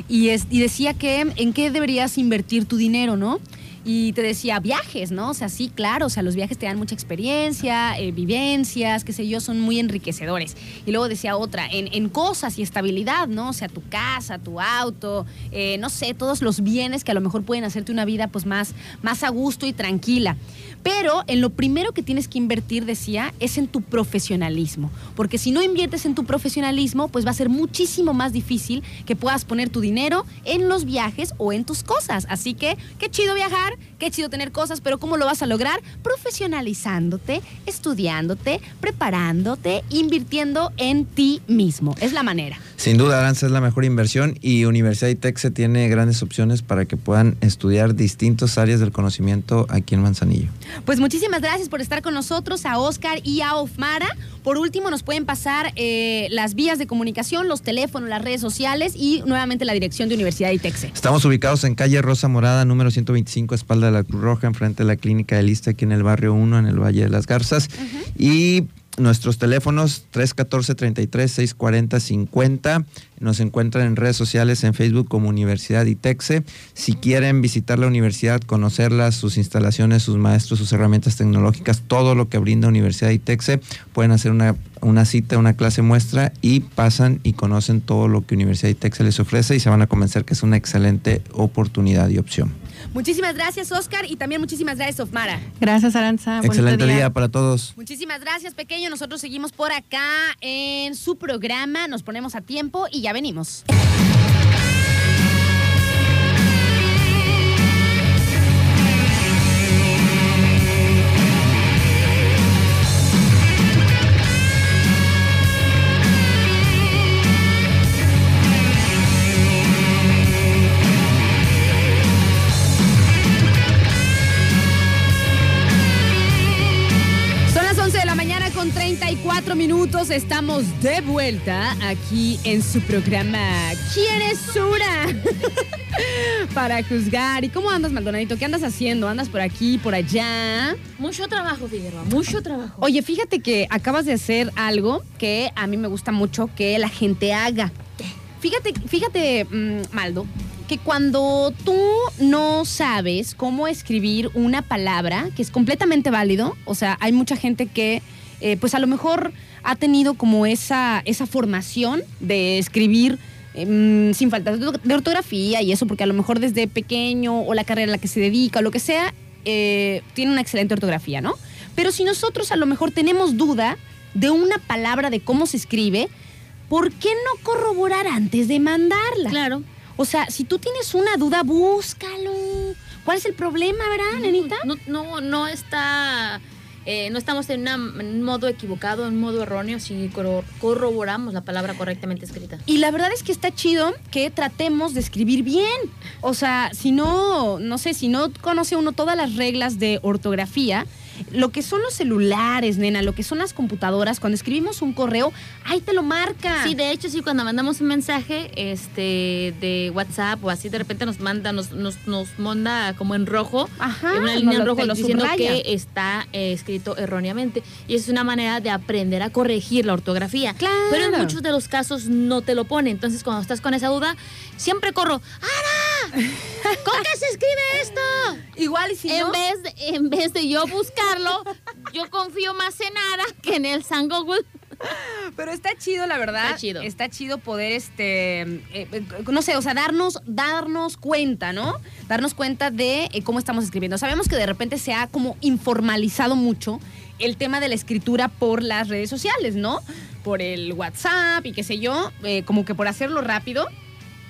y, es, y decía que en qué deberías invertir tu dinero, ¿no? Y te decía, viajes, ¿no? O sea, sí, claro, o sea, los viajes te dan mucha experiencia, eh, vivencias, qué sé yo, son muy enriquecedores. Y luego decía otra, en, cosas y estabilidad, ¿no? O sea, tu casa, tu auto, eh, no sé, todos los bienes que a lo mejor pueden hacerte una vida pues más, más a gusto y tranquila. Pero en lo primero que tienes que invertir, decía, es en tu profesionalismo. Porque si no inviertes en tu profesionalismo, pues va a ser muchísimo más difícil que puedas poner tu dinero en los viajes o en tus cosas. Así que, qué chido viajar, qué chido tener cosas, pero ¿cómo lo vas a lograr? Profesionalizándote, estudiándote, preparándote, invirtiendo en ti mismo. Es la manera. Sin duda, Aranza es la mejor inversión y Universidad ITEX tiene grandes opciones para que puedan estudiar distintas áreas del conocimiento aquí en Manzanillo. Pues muchísimas gracias por estar con nosotros, a Oscar y a Ofmara. Por último, nos pueden pasar eh, las vías de comunicación, los teléfonos, las redes sociales y nuevamente la dirección de Universidad Itexe. Estamos ubicados en calle Rosa Morada, número 125, espalda de la Cruz Roja, enfrente de la clínica de Lista, aquí en el barrio 1, en el Valle de las Garzas. Y nuestros teléfonos 314-33-640-50. Nos encuentran en redes sociales en Facebook como Universidad ITEXE. Si quieren visitar la universidad, conocerla, sus instalaciones, sus maestros, sus herramientas tecnológicas, todo lo que brinda Universidad ITEXE, pueden hacer una, una cita, una clase muestra y pasan y conocen todo lo que Universidad ITEXE les ofrece y se van a convencer que es una excelente oportunidad y opción. Muchísimas gracias, Oscar, y también muchísimas gracias, Sofmara. Gracias, Aranza. Excelente día. para todos. Muchísimas gracias, pequeño. Nosotros seguimos por acá en su programa. Nos ponemos a tiempo y ya venimos. 34 minutos. Estamos de vuelta aquí en su programa ¿Quién es Sura? Para juzgar. ¿Y cómo andas, Maldonadito? ¿Qué andas haciendo? ¿Andas por aquí, por allá? Mucho trabajo, Figueroa, mucho trabajo. Oye, fíjate que acabas de hacer algo que a mí me gusta mucho que la gente haga. Fíjate, fíjate, mm, Maldo, que cuando tú no sabes cómo escribir una palabra, que es completamente válido, o sea, hay mucha gente que, eh, pues a lo mejor ha tenido como esa, esa formación de escribir em, sin faltas de de ortografía y eso, porque a lo mejor desde pequeño o la carrera a la que se dedica o lo que sea, eh, tiene una excelente ortografía, ¿no? Pero si nosotros a lo mejor tenemos duda de una palabra, de cómo se escribe, ¿por qué no corroborar antes de mandarla? Claro. O sea, si tú tienes una duda, búscalo. ¿Cuál es el problema, verdad, nenita? No, no, no está. Eh, no estamos en, en un modo equivocado, en un modo erróneo, si corro- corroboramos la palabra correctamente escrita. Y la verdad es que está chido que tratemos de escribir bien. O sea, si no, no sé, si no conoce uno todas las reglas de ortografía, lo que son los celulares, nena, lo que son las computadoras, cuando escribimos un correo, ahí te lo marca. Sí, de hecho, sí, cuando mandamos un mensaje este, de WhatsApp o así, de repente nos manda, nos, nos, nos manda como en rojo, Ajá, en una línea en rojo diciendo subraya. que está eh, escrito erróneamente. Y es una manera de aprender a corregir la ortografía. Claro. Pero en muchos de los casos no te lo pone. Entonces, cuando estás con esa duda, siempre corro, ¡Ara! ¿Cómo que se escribe esto? Igual y si en, no, vez de, en vez de yo yo confío más en Ara que en el San Google. Pero está chido, la verdad. Está chido. Está chido poder, este, eh, no sé, o sea, darnos, darnos cuenta, ¿no? Darnos cuenta de eh, cómo estamos escribiendo. Sabemos que de repente se ha como informalizado mucho el tema de la escritura por las redes sociales, ¿no? Por el WhatsApp y qué sé yo, eh, como que por hacerlo rápido,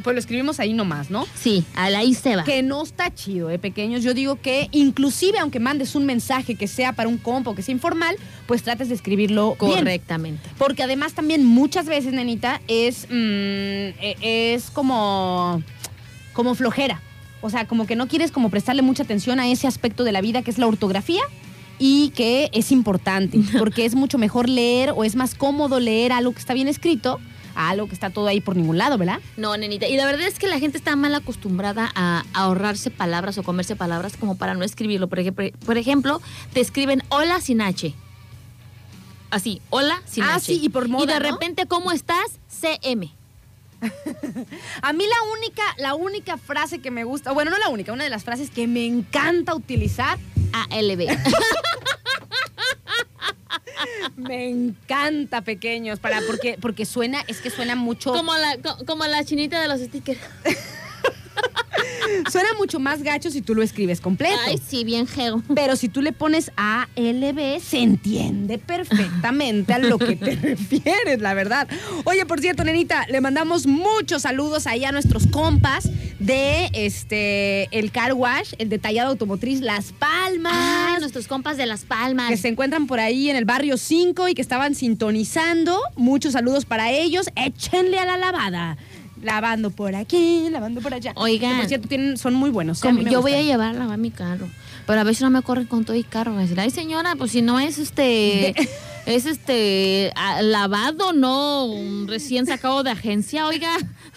pues lo escribimos ahí nomás, ¿no? Sí, a la ahí se va. Que no está chido, ¿eh, pequeños? Yo digo que inclusive aunque mandes un mensaje que sea para un compa o que sea informal, pues trates de escribirlo bien. Correctamente. Porque además también muchas veces, nenita, es, mm, e- es como, como flojera. O sea, como que no quieres como prestarle mucha atención a ese aspecto de la vida que es la ortografía y que es importante. Porque es mucho mejor leer o es más cómodo leer algo que está bien escrito a algo que está todo ahí por ningún lado, ¿verdad? No, nenita. Y la verdad es que la gente está mal acostumbrada a, ahorrarse palabras o comerse palabras como para no escribirlo. Por ejemplo, por ejemplo, te escriben hola sin H. Así, hola sin Ah, H. sí, y por moda, Y de ¿no? repente, ¿cómo estás? CM. A mí la única, la única frase que me gusta, bueno, no la única, una de las frases que me encanta utilizar ALB. Me encanta pequeños para porque porque suena es que suena mucho como, la, co- como la chinita de los stickers. suena mucho más gacho si tú lo escribes completo. Ay, sí, bien geo. Pero si tú le pones ALB, se entiende perfectamente a lo que te refieres, la verdad. Oye, por cierto, nenita, le mandamos muchos saludos ahí a nuestros compas de este el Car Wash, el detallado automotriz Las Palmas. Ah, nuestros compas de Las Palmas. que se encuentran por ahí en el barrio 5 y que estaban sintonizando. Muchos saludos para ellos. Échenle a la lavada. Lavando por aquí, lavando por allá. Oigan. Que, por cierto, tienen, son muy buenos. ¿eh? A Como mí me yo voy a llevar a lavar mi carro. Pero a veces no me corren con todo y carro. Decir, ay señora, pues si no es este. es este a- lavado, no recién sacado de agencia, oiga.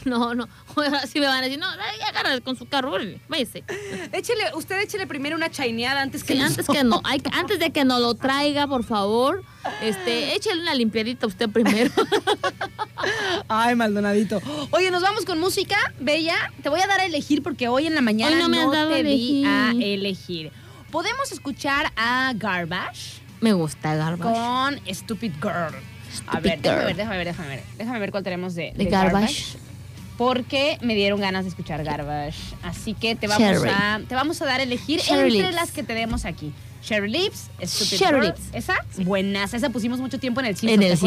No, no. Ahora sí me van a decir, no, agarra con su carro, váyase. Échele, usted échele primero una chaineada antes que Sí, antes que no, hay antes de que nos lo traiga, por favor, este, échele una limpiadita usted primero. Ay, Maldonadito. Oye, nos vamos con música, Bella. Te voy a dar a elegir porque hoy en la mañana Hoy no me dado te a di a elegir. Podemos escuchar a Garbage Me gusta Garbage. con Stupid Girl. a ver, déjame ver, déjame ver, déjame ver. Déjame ver cuál tenemos de, De Garbage. Porque me dieron ganas de escuchar Garbage. Así que te vamos, Cherry. a, te vamos a dar a elegir Cherry entre Lips. las que tenemos aquí. Cherry Lips, Stupid Cherry Girl. Lips. Esa, buenas. Esa pusimos mucho tiempo en el cine. En el.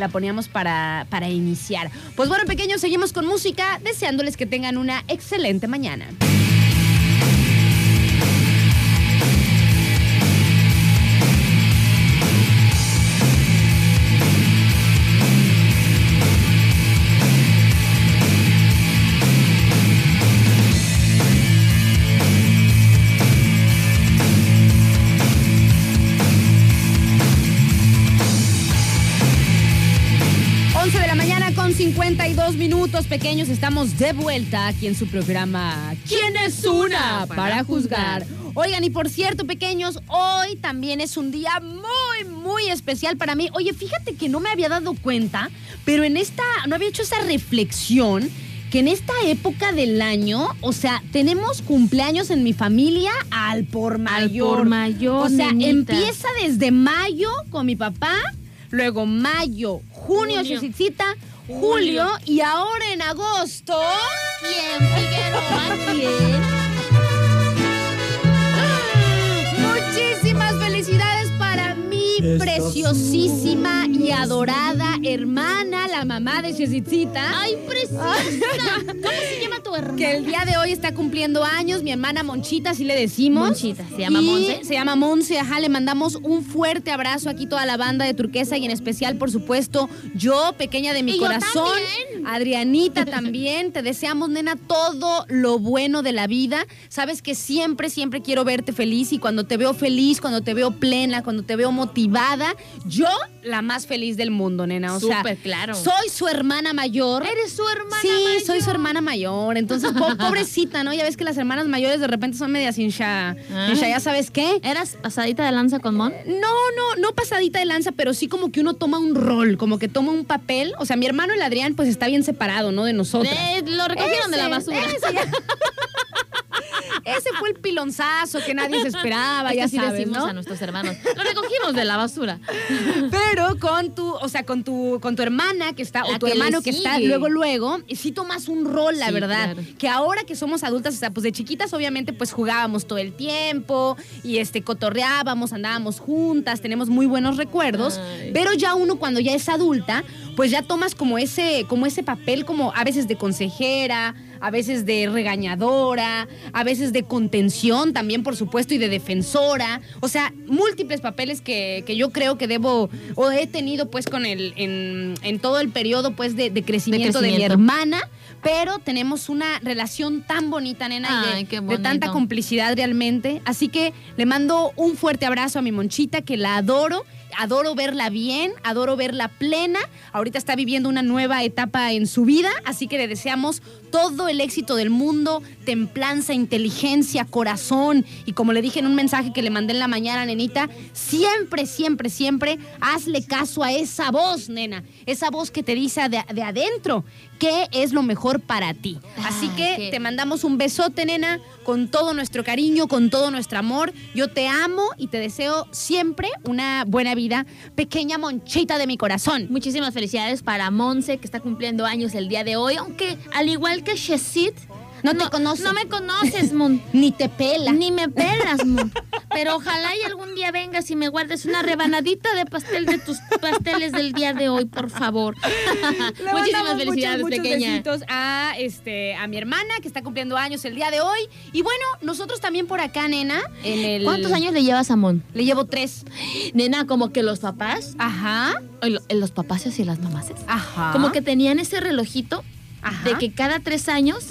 La poníamos para, para iniciar. Pues bueno, pequeños, seguimos con música, deseándoles que tengan una excelente mañana. Minutos, pequeños, estamos de vuelta aquí en su programa ¿Quién es una para juzgar? Oigan, y por cierto, pequeños, hoy también es un día muy, muy especial para mí. Oye, fíjate que no me había dado cuenta, pero en esta, no había hecho esa reflexión que en esta época del año, o sea, tenemos cumpleaños en mi familia al por mayor. por mayor, O sea, nenita. empieza desde mayo con mi papá, luego mayo, junio, Junio. Chocicita, julio y ahora en agosto. ¿Quién, Figueroa? ¿Quién? Muchísimas felicidades mi preciosísima y adorada hermana, la mamá de Chocicita. ¡Ay, preciosa! ¿Cómo se llama tu hermana? Que el día de hoy está cumpliendo años, mi hermana Monchita, así le decimos. Monchita, ¿se llama Y Monse? Se llama Monse, ajá, le mandamos un fuerte abrazo aquí toda la banda de Turquesa y en especial, por supuesto, yo, pequeña de mi Y corazón, también. Adrianita también, te deseamos, nena, todo lo bueno de la vida. Sabes que siempre, siempre quiero verte feliz y cuando te veo feliz, cuando te veo plena, cuando te veo motivada, yo la más feliz del mundo, nena. O sea, Súper claro. soy su hermana mayor. Eres su hermana Sí, mayor. soy su hermana mayor. Entonces, po- pobrecita, ¿no? Ya ves que las hermanas mayores de repente son medias hincha. Ah. hincha, ¿ya sabes qué? ¿Eras pasadita de lanza con Mon? No, no, no pasadita de lanza, pero sí como que uno toma un rol, como que toma un papel. O sea, mi hermano el Adrián, pues está bien separado, ¿no? De nosotros. Eh, lo recogieron de la basura. ese ya. Ese fue el pilonzazo que nadie se esperaba, Es que ya sí sabes, decimos ¿no? a nuestros hermanos. Lo recogimos de la basura. Pero con tu, o sea, con tu, con tu hermana que está, o La tu que le hermano que está luego, luego, sí tomas un rol, la Sí, verdad. claro. Que ahora que somos adultas, o sea, pues de chiquitas, obviamente, pues jugábamos todo el tiempo y este cotorreábamos, andábamos juntas, tenemos muy buenos recuerdos. Ay. Pero ya uno cuando ya es adulta, pues ya tomas como ese, como ese papel, como a veces de consejera, a veces de regañadora, a veces de contención también, por supuesto, y de defensora. O sea, múltiples papeles que, que yo creo que debo o he tenido pues con el, en, en todo el periodo pues de, de crecimiento de, mi hermana. Pero tenemos una relación tan bonita, nena, y de- tanta complicidad realmente. Así que le mando un fuerte abrazo a mi monchita, que la adoro. Adoro verla bien, adoro verla plena. Ahorita está viviendo una nueva etapa en su vida, así que le deseamos todo el éxito del mundo, templanza, inteligencia, corazón. Y como le dije en un mensaje que le mandé en la mañana, nenita, siempre, siempre, siempre hazle caso a esa voz, nena. Esa voz que te dice de, de adentro qué es lo mejor para ti. Así Ay, que te mandamos un besote, nena, con todo nuestro cariño, con todo nuestro amor. Yo te amo y te deseo siempre una buena vida, pequeña monchita de mi corazón. Muchísimas felicidades para Monse, que está cumpliendo años el día de hoy. Aunque, al igual que Shesit, No te conoce. No me conoces, Mon. Ni te pela. Ni me pelas, Mon. Pero ojalá y algún día vengas y me guardes una rebanadita de pastel de tus pasteles del día de hoy, por favor. Muchísimas felicidades, muchos, muchos pequeña. besitos a, este, a mi hermana que está cumpliendo años el día de hoy. Y bueno, nosotros también por acá, nena. En el... ¿Cuántos años le llevas a Mon? Le llevo tres. Nena, como que los papás, Ajá. lo- los papás y las mamases, Ajá. como que tenían ese relojito Ajá. de que cada tres años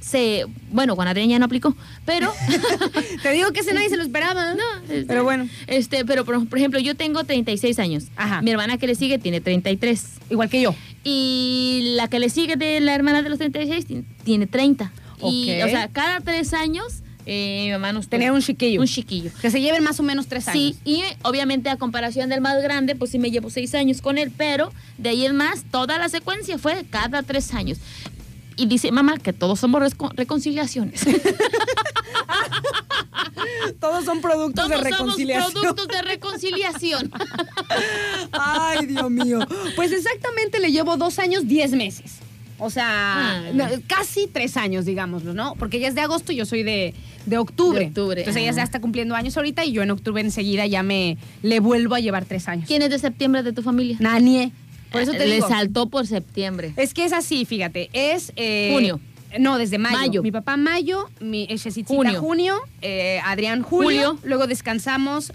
se, bueno, con Adrián ya no aplicó, pero Te digo que ese nadie se lo esperaba. no, este, Pero bueno. este, pero por, por ejemplo, yo tengo 36 años. Ajá. Mi hermana que le sigue tiene 33. Igual que yo. Y la que le sigue de la hermana de los 36 ti- tiene 30. Y, Ok. o sea, cada tres años, eh, mi mamá nos tuvo un chiquillo. Un chiquillo. Que se lleven más o menos tres años. Sí, y obviamente a comparación del más grande, pues sí me llevo seis años con él, pero de ahí en más, toda la secuencia fue cada tres años. Y dice mamá que todos somos reconciliaciones. Todos son productos todos de somos reconciliación. productos de reconciliación. Ay, Dios mío. Pues exactamente le llevo dos años, diez meses. O sea, Ah. no, casi tres años, digámoslo, ¿no? Porque ella es de agosto y yo soy de, de octubre. De octubre, Entonces ella ajá. ya está cumpliendo años ahorita y yo en octubre enseguida ya me le vuelvo a llevar tres años. ¿Quién es de septiembre de tu familia? Nanie. Por eso te Le digo. saltó por septiembre. Es que es así, fíjate. Es. eh, Junio. No, desde mayo. Mayo. Mi papá mayo, mi eh, Chesicita Junio. junio, eh, Adrián julio, Julio. Luego descansamos.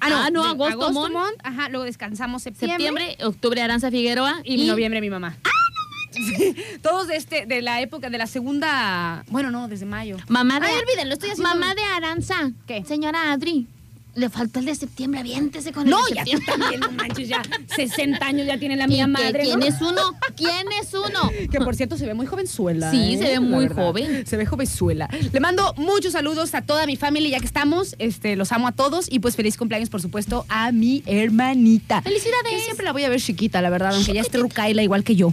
Ah, no, Ah, no, agosto, mon, Ajá, luego descansamos septiembre. Septiembre, octubre Aranza Figueroa y, noviembre mi mamá. Sí, todos de este, de la época, de la segunda. Bueno, no, desde mayo. Mamá de Ay, olvídenlo, estoy haciendo. Mamá de Aranza. ¿Qué? Señora Adri, le falta el de septiembre, aviéntese con el No, de ya tú septiembre. también, no manches, ya 60 años ya tiene la ¿Y mía madre. ¿Quién ¿no? es uno? ¿Quién es uno? Que por cierto se ve muy jovenzuela. Sí, ¿eh? se ve La muy verdad. joven. Se ve jovenzuela. Le mando muchos saludos a toda mi familia, ya que estamos. Este, los amo a todos. Y pues feliz cumpleaños, por supuesto, a mi hermanita. ¡Felicidades! Que siempre la voy a ver chiquita, la verdad, aunque ya esté rucaila igual que yo.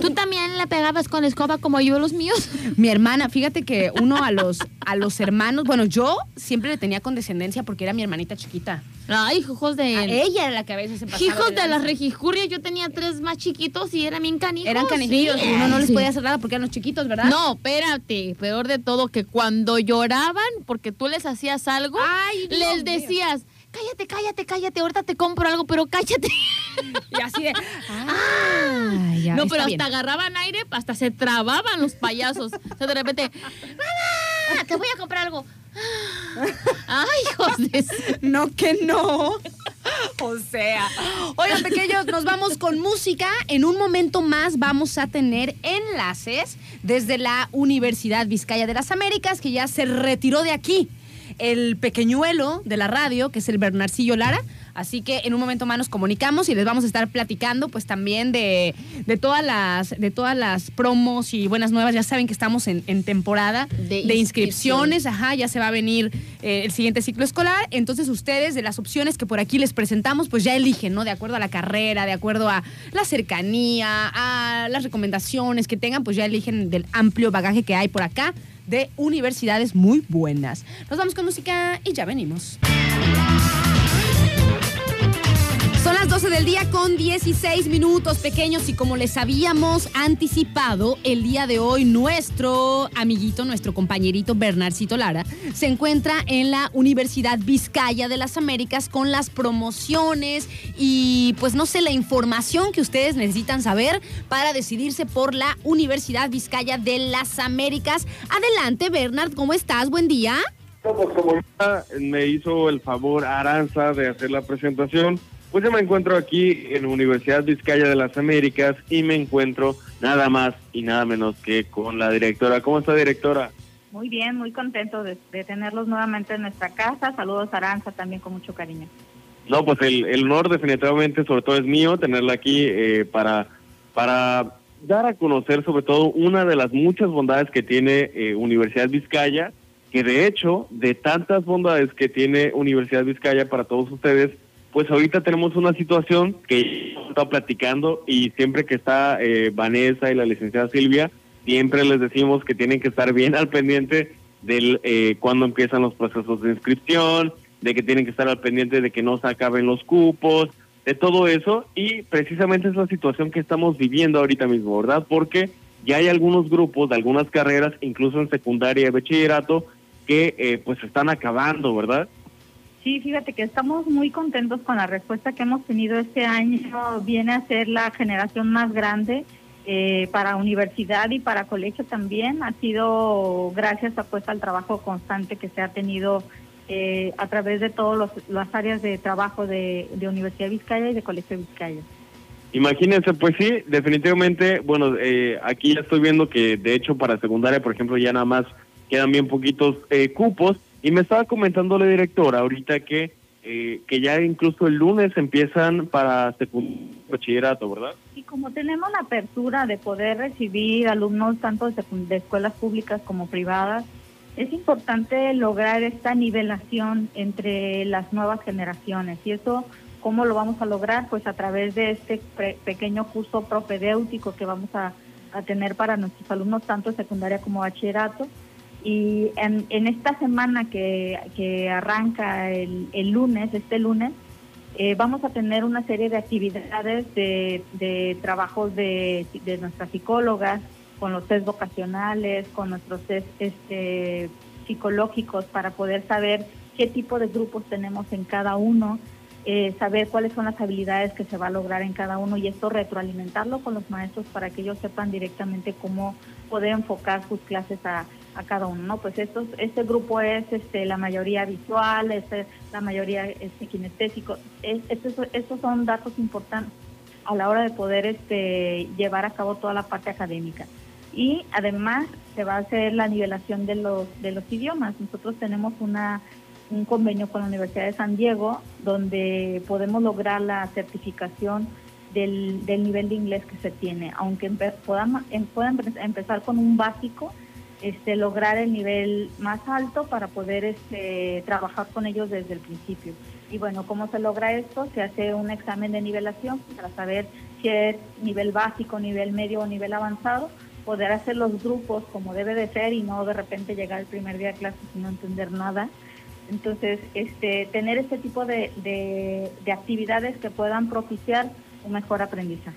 ¿Tú también le pegabas con escoba como yo los míos? Mi hermana, fíjate que uno a los, a los hermanos, bueno, yo siempre le tenía condescendencia porque era mi hermanita chiquita. Ay, hijos de... A ella era la que a veces se pasaba. Hijos de lanza. las regijurrias, yo tenía tres más chiquitos y eran bien canijos. Eran canijillos Sí. uno no les Sí. podía hacer nada porque eran los chiquitos, ¿verdad? No, espérate, peor de todo que cuando lloraban porque tú les hacías algo, Ay, les decías, cállate, cállate, cállate, ahorita te compro algo, pero cállate. Y así de. Ah, ya, no, pero bien. hasta agarraban aire, hasta se trababan los payasos. O sea, de repente, mamá, te voy a comprar algo. Ay, hijos de... No que no. O sea, oigan pequeños, nos vamos con música. En un momento más vamos a tener enlaces desde la Universidad Vizcaya de las Américas, que ya se retiró de aquí. El pequeñuelo de la radio, que es el Bernarcillo Lara. Así que en un momento más nos comunicamos y les vamos a estar platicando pues también de, de todas las de todas las promos y buenas nuevas. Ya saben que estamos en, en temporada De de, inscripciones inscripciones. ajá, ya se va a venir eh, el siguiente ciclo escolar. Entonces ustedes de las opciones que por aquí les presentamos, pues ya eligen, ¿no? De acuerdo a la carrera, de acuerdo a la cercanía, a las recomendaciones que tengan, pues ya eligen del amplio bagaje que hay por acá de universidades muy buenas. Nos vamos con música y ya venimos. Son las 12 del día con 16 minutos pequeños y como les habíamos anticipado, el día de hoy nuestro amiguito, nuestro compañerito Bernarcito Lara se encuentra en la Universidad Vizcaya de las Américas con las promociones y pues no sé, la información que ustedes necesitan saber para decidirse por la Universidad Vizcaya de las Américas. Adelante Bernard, ¿cómo estás? Buen día. Como ya me hizo el favor Aranza de hacer la presentación, pues yo me encuentro aquí en Universidad Vizcaya de las Américas y me encuentro nada más y nada menos que con la directora. ¿Cómo está directora? Muy bien, muy contento de, de tenerlos nuevamente en nuestra casa. Saludos a Aranza también con mucho cariño. No, pues el, el honor definitivamente sobre todo es mío tenerla aquí eh, para, para dar a conocer sobre todo una de las muchas bondades que tiene eh, Universidad Vizcaya, que de hecho de tantas bondades que tiene Universidad Vizcaya para todos ustedes, pues ahorita tenemos una situación que hemos estado platicando y siempre que está eh, Vanessa y la licenciada Silvia, siempre les decimos que tienen que estar bien al pendiente del eh, cuando empiezan los procesos de inscripción, de que tienen que estar al pendiente de que no se acaben los cupos, de todo eso y precisamente es la situación que estamos viviendo ahorita mismo, ¿verdad? Porque ya hay algunos grupos de algunas carreras, incluso en secundaria y bachillerato, que eh, pues están acabando, ¿verdad? Sí, fíjate que estamos muy contentos con la respuesta que hemos tenido este año. Viene a ser la generación más grande eh, para universidad y para colegio también. Ha sido gracias a, pues, al trabajo constante que se ha tenido eh, a través de todas las áreas de trabajo de, de Universidad Vizcaya y de Colegio Vizcaya. Imagínense, pues sí, definitivamente, bueno, eh, aquí ya estoy viendo que de hecho para secundaria, por ejemplo, ya nada más quedan bien poquitos eh, cupos. Y me estaba comentando la directora ahorita que, eh, que ya incluso el lunes empiezan para bachillerato, ¿verdad? Y como tenemos la apertura de poder recibir alumnos tanto de, escuelas públicas como privadas, es importante lograr esta nivelación entre las nuevas generaciones. Y eso ¿Cómo lo vamos a lograr? Pues a través de este pequeño curso propedéutico que vamos a, tener para nuestros alumnos, tanto secundaria como bachillerato. Y en, esta semana que, arranca el, lunes, este lunes, eh, vamos a tener una serie de actividades de, trabajos de, nuestras psicólogas, con los test vocacionales, con nuestros test este, psicológicos para poder saber qué tipo de grupos tenemos en cada uno eh, saber cuáles son las habilidades que se va a lograr en cada uno y esto retroalimentarlo con los maestros para que ellos sepan directamente cómo poder enfocar sus clases a, cada uno, ¿no? Pues estos, este grupo es este, la mayoría visual, este, la mayoría este, kinestésico. estos, son datos importantes a la hora de poder este, llevar a cabo toda la parte académica. Y además se va a hacer la nivelación de los, de los idiomas. Nosotros tenemos una un convenio con la Universidad de San Diego donde podemos lograr la certificación del, del nivel de inglés que se tiene, aunque podamos, puedan empezar con un básico, este, lograr el nivel más alto para poder este, trabajar con ellos desde el principio. Y bueno, ¿cómo se logra esto? Se hace un examen de nivelación para saber si es nivel básico, nivel medio o nivel avanzado, poder hacer los grupos como debe de ser y no de repente llegar el primer día de clase sin entender nada entonces, este, tener este tipo de, de, actividades que puedan propiciar un mejor aprendizaje.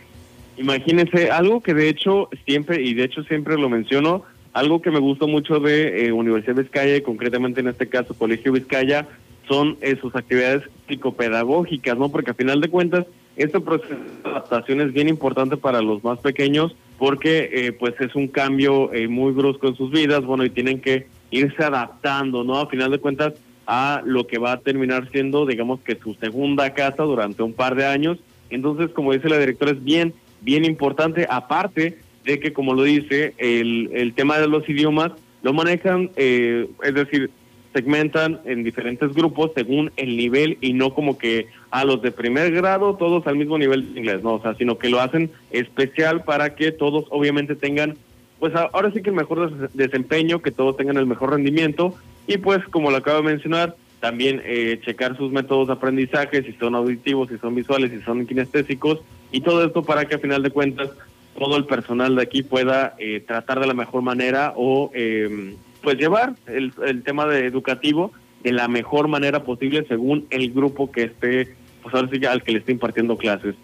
Imagínense, algo que de hecho siempre, y de hecho siempre lo menciono, algo que me gustó mucho de eh, Universidad Vizcaya, y concretamente en este caso Colegio Vizcaya, son eh, sus actividades psicopedagógicas, ¿no? Porque a final de cuentas, este proceso de adaptación es bien importante para los más pequeños porque eh, pues es un cambio muy brusco en sus vidas, bueno, y tienen que irse adaptando, ¿no? A final de cuentas, a lo que va a terminar siendo, digamos que su segunda casa durante un par de años. Entonces, como dice la directora, es bien, bien importante, aparte de que, como lo dice, el, el tema de los idiomas lo manejan, eh, es decir, segmentan en diferentes grupos según el nivel y no como que a los de primer grado todos al mismo nivel de inglés, no, o sea, sino que lo hacen especial para que todos obviamente tengan, pues ahora sí que el mejor desempeño, que todos tengan el mejor rendimiento. Y pues, como lo acabo de mencionar, también eh, checar sus métodos de aprendizaje, si son auditivos, si son visuales, si son kinestésicos, y todo esto para que a final de cuentas todo el personal de aquí pueda eh, tratar de la mejor manera o em, pues llevar el, el tema de educativo de la mejor manera posible según el grupo que esté, pues ahora sí al que le esté impartiendo clases.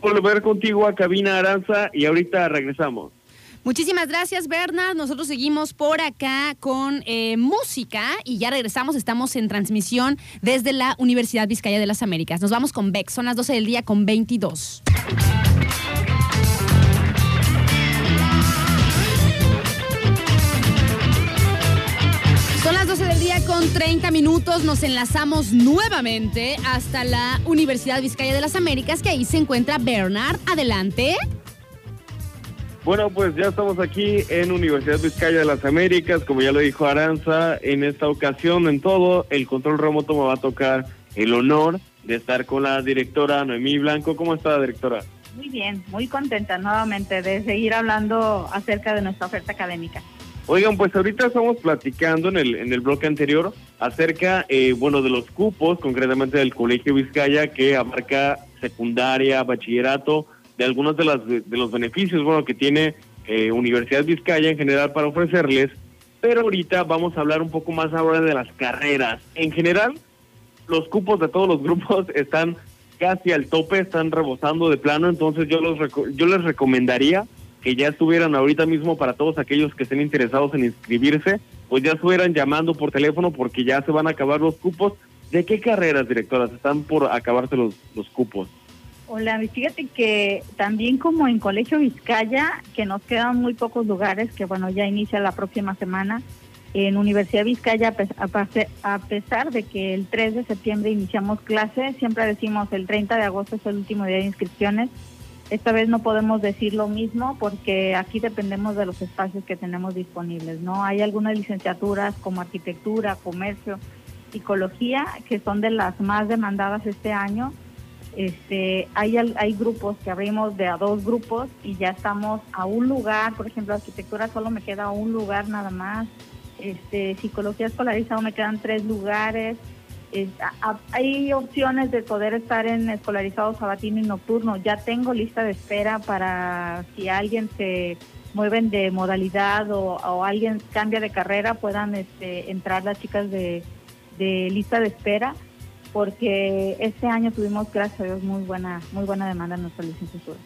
Volver contigo a Cabina Aranza y ahorita regresamos. Muchísimas gracias, Bernard. Nosotros seguimos por acá con eh, música y ya regresamos. Estamos en transmisión desde la Universidad Vizcaya de las Américas. Nos vamos con Beck. Son las 12 del día con 22. Día con 30 minutos. Nos enlazamos nuevamente hasta la Universidad Vizcaya de las Américas, que ahí se encuentra Bernard. Adelante. Bueno, pues ya estamos aquí en Universidad Vizcaya de las Américas, como ya lo dijo Aranza, en esta ocasión en todo el control remoto me va a tocar el honor de estar con la directora Noemí Blanco. ¿Cómo está, directora? Muy bien, muy contenta nuevamente de seguir hablando acerca de nuestra oferta académica. Oigan, pues ahorita estamos platicando en el, en el bloque anterior acerca, eh, bueno, de los cupos, concretamente del Colegio Vizcaya, que abarca secundaria, bachillerato, de algunos de, las, de los beneficios bueno, que tiene eh, Universidad Vizcaya en general para ofrecerles, pero ahorita vamos a hablar un poco más ahora de las carreras. En general, los cupos de todos los grupos están casi al tope, están rebosando de plano, entonces yo, los yo les recomendaría que ya estuvieran ahorita mismo para todos aquellos que estén interesados en inscribirse, pues ya estuvieran llamando por teléfono porque ya se van a acabar los cupos. ¿De qué carreras, directoras? Están por acabarse los, los cupos. Hola, fíjate que también como en Colegio Vizcaya, que nos quedan muy pocos lugares, que bueno, ya inicia la próxima semana, en Universidad Vizcaya, a pesar de que el 3 de septiembre iniciamos clase, siempre decimos el 30 de agosto es el último día de inscripciones, Esta vez no podemos decir lo mismo porque aquí dependemos de los espacios que tenemos disponibles, ¿no? Hay algunas licenciaturas como arquitectura, comercio, psicología que son de las más demandadas este año. Este, hay, hay grupos que abrimos de a dos grupos y ya estamos a un lugar, por ejemplo, arquitectura solo me queda un lugar nada más, este, psicología escolarizado me quedan tres lugares, hay opciones de poder estar en escolarizado sabatino y nocturno. Ya tengo lista de espera para si alguien se mueven de modalidad o, alguien cambia de carrera, puedan este, entrar las chicas de, lista de espera, porque este año tuvimos, gracias a Dios, muy buena, muy buena demanda en nuestra licenciatura.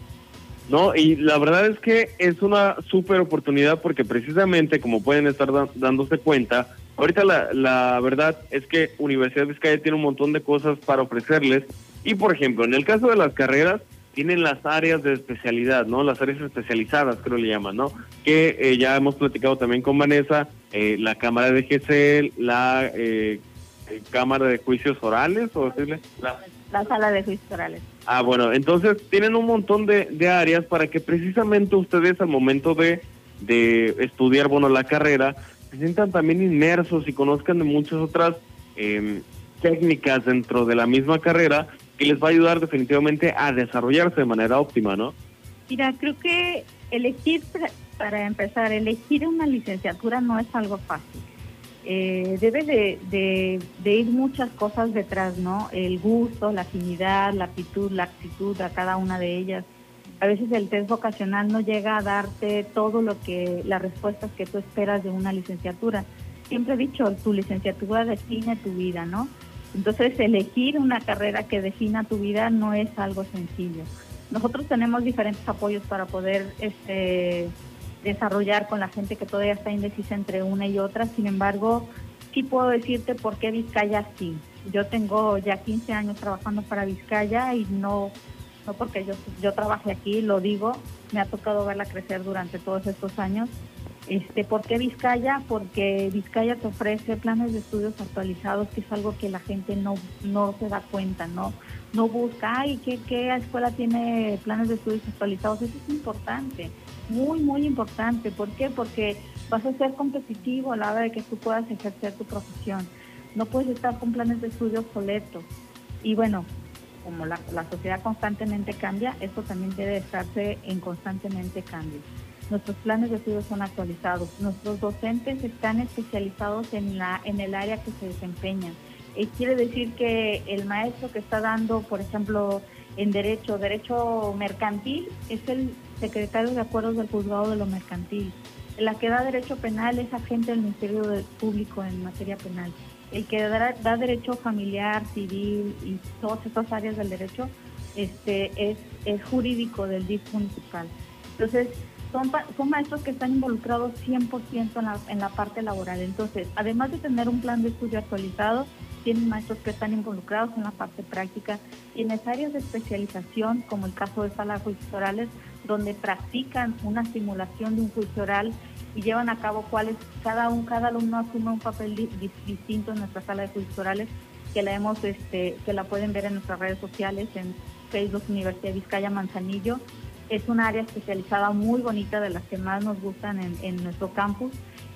No, y la verdad es que es una súper oportunidad porque precisamente, como pueden estar dándose cuenta, Ahorita la, la verdad es que Universidad de Vizcaya tiene un montón de cosas para ofrecerles y por ejemplo, en el caso de las carreras, tienen las áreas de especialidad, ¿no? Las áreas especializadas, creo le llaman, ¿no? Que eh, ya hemos platicado también con Vanessa, eh, la Cámara de GCL, la eh, Cámara de Juicios Orales, o decirle, la, la Sala de Juicios Orales. Ah, bueno, entonces tienen un montón de, de áreas para que precisamente ustedes al momento de, de estudiar, bueno, la carrera, se sientan también inmersos y conozcan de muchas otras em, técnicas dentro de la misma carrera que les va a ayudar definitivamente a desarrollarse de manera óptima, ¿no? Mira, creo que elegir, para empezar, elegir una licenciatura no es algo fácil. Eh, debe de, de, ir muchas cosas detrás, ¿no? El gusto, la afinidad, la aptitud, la actitud a cada una de ellas a veces el test vocacional no llega a darte todo lo que, las respuestas que tú esperas de una licenciatura. Siempre he dicho, tu licenciatura define tu vida, ¿no? Entonces, elegir una carrera que defina tu vida no es algo sencillo. Nosotros tenemos diferentes apoyos para poder este, desarrollar con la gente que todavía está indecisa entre una y otra. Sin embargo, sí puedo decirte por qué Vizcaya sí. Yo tengo ya 15 años trabajando para Vizcaya y no no porque yo, yo trabaje aquí, lo digo, me ha tocado verla crecer durante todos estos años. Este, ¿Por qué Vizcaya? Porque Vizcaya te ofrece planes de estudios actualizados, que es algo que la gente no, no se da cuenta, no, no busca, ay, ¿qué, ¿qué escuela tiene planes de estudios actualizados? Eso es importante, muy, muy importante. ¿Por qué? Porque vas a ser competitivo a la hora de que tú puedas ejercer tu profesión. No puedes estar con planes de estudios obsoletos. Y bueno, como la, sociedad constantemente cambia, eso también debe estarse en constantemente cambio. Nuestros planes de estudio son actualizados. Nuestros docentes están especializados en, la, en el área que se desempeñan. Eh, quiere decir que el maestro que está dando, por ejemplo, en derecho, derecho mercantil, es el secretario de acuerdos del juzgado de lo mercantil. La que da derecho penal es agente del Ministerio Público en materia penal el que da, derecho familiar, civil y todas estas áreas del derecho este, es, jurídico del DIF municipal. Entonces, son, son maestros que están involucrados 100% en la, en la parte laboral. Entonces, además de tener un plan de estudio actualizado, tienen maestros que están involucrados en la parte práctica. Tienes áreas de especialización, como el caso de salas juicios orales, donde practican una simulación de un juicio oral y llevan a cabo cuáles, cada un, cada alumno asume un papel distinto en nuestra sala de juicios que la hemos, este, que la pueden ver en nuestras redes sociales, en Facebook Universidad Vizcaya Manzanillo. Es un área especializada muy bonita, de las que más nos gustan en, nuestro campus.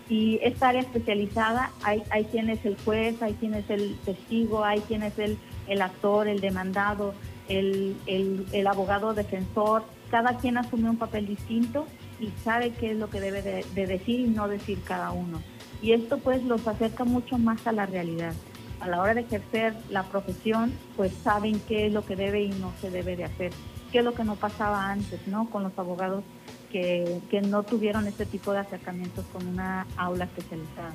Y esta área especializada, hay, hay quien es el juez, hay quien es el testigo, hay quien es el, el actor, el demandado, el, el abogado defensor. Cada quien asume un papel distinto y sabe qué es lo que debe de, decir y no decir cada uno. Y esto pues los acerca mucho más a la realidad. A la hora de ejercer la profesión, pues saben qué es lo que debe y no se debe de hacer. Qué es lo que no pasaba antes, ¿no? Con los abogados que, que no tuvieron este tipo de acercamientos con una aula especializada.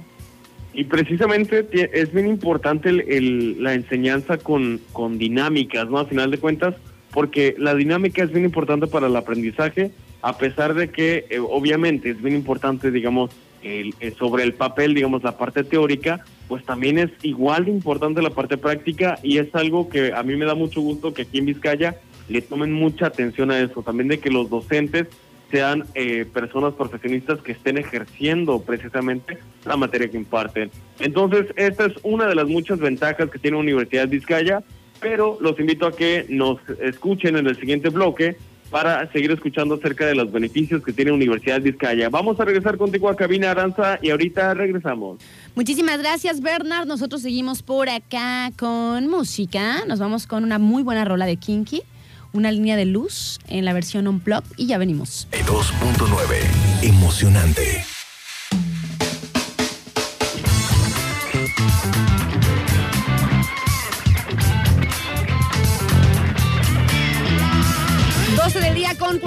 Y precisamente es bien importante la enseñanza con, con dinámicas, ¿no? A final de cuentas, porque la dinámica es bien importante para el aprendizaje a pesar de que eh, obviamente es bien importante, digamos, el, eh, sobre el papel, digamos, la parte teórica, pues también es igual de importante la parte práctica y es algo que a mí me da mucho gusto que aquí en Vizcaya le tomen mucha atención a eso, también de que los docentes sean eh, personas profesionistas que estén ejerciendo precisamente la materia que imparten. Entonces, esta es una de las muchas ventajas que tiene la Universidad Vizcaya, pero los invito a que nos escuchen en el siguiente bloque para seguir escuchando acerca de los beneficios que tiene Universidad Vizcaya. Vamos a regresar contigo a cabina Aranza y ahorita regresamos. Muchísimas gracias Bernard. Nosotros seguimos por acá con música. Nos vamos con una muy buena rola de Kinky, una línea de luz en la versión Unplugged y ya venimos. 2.9 Emocionante.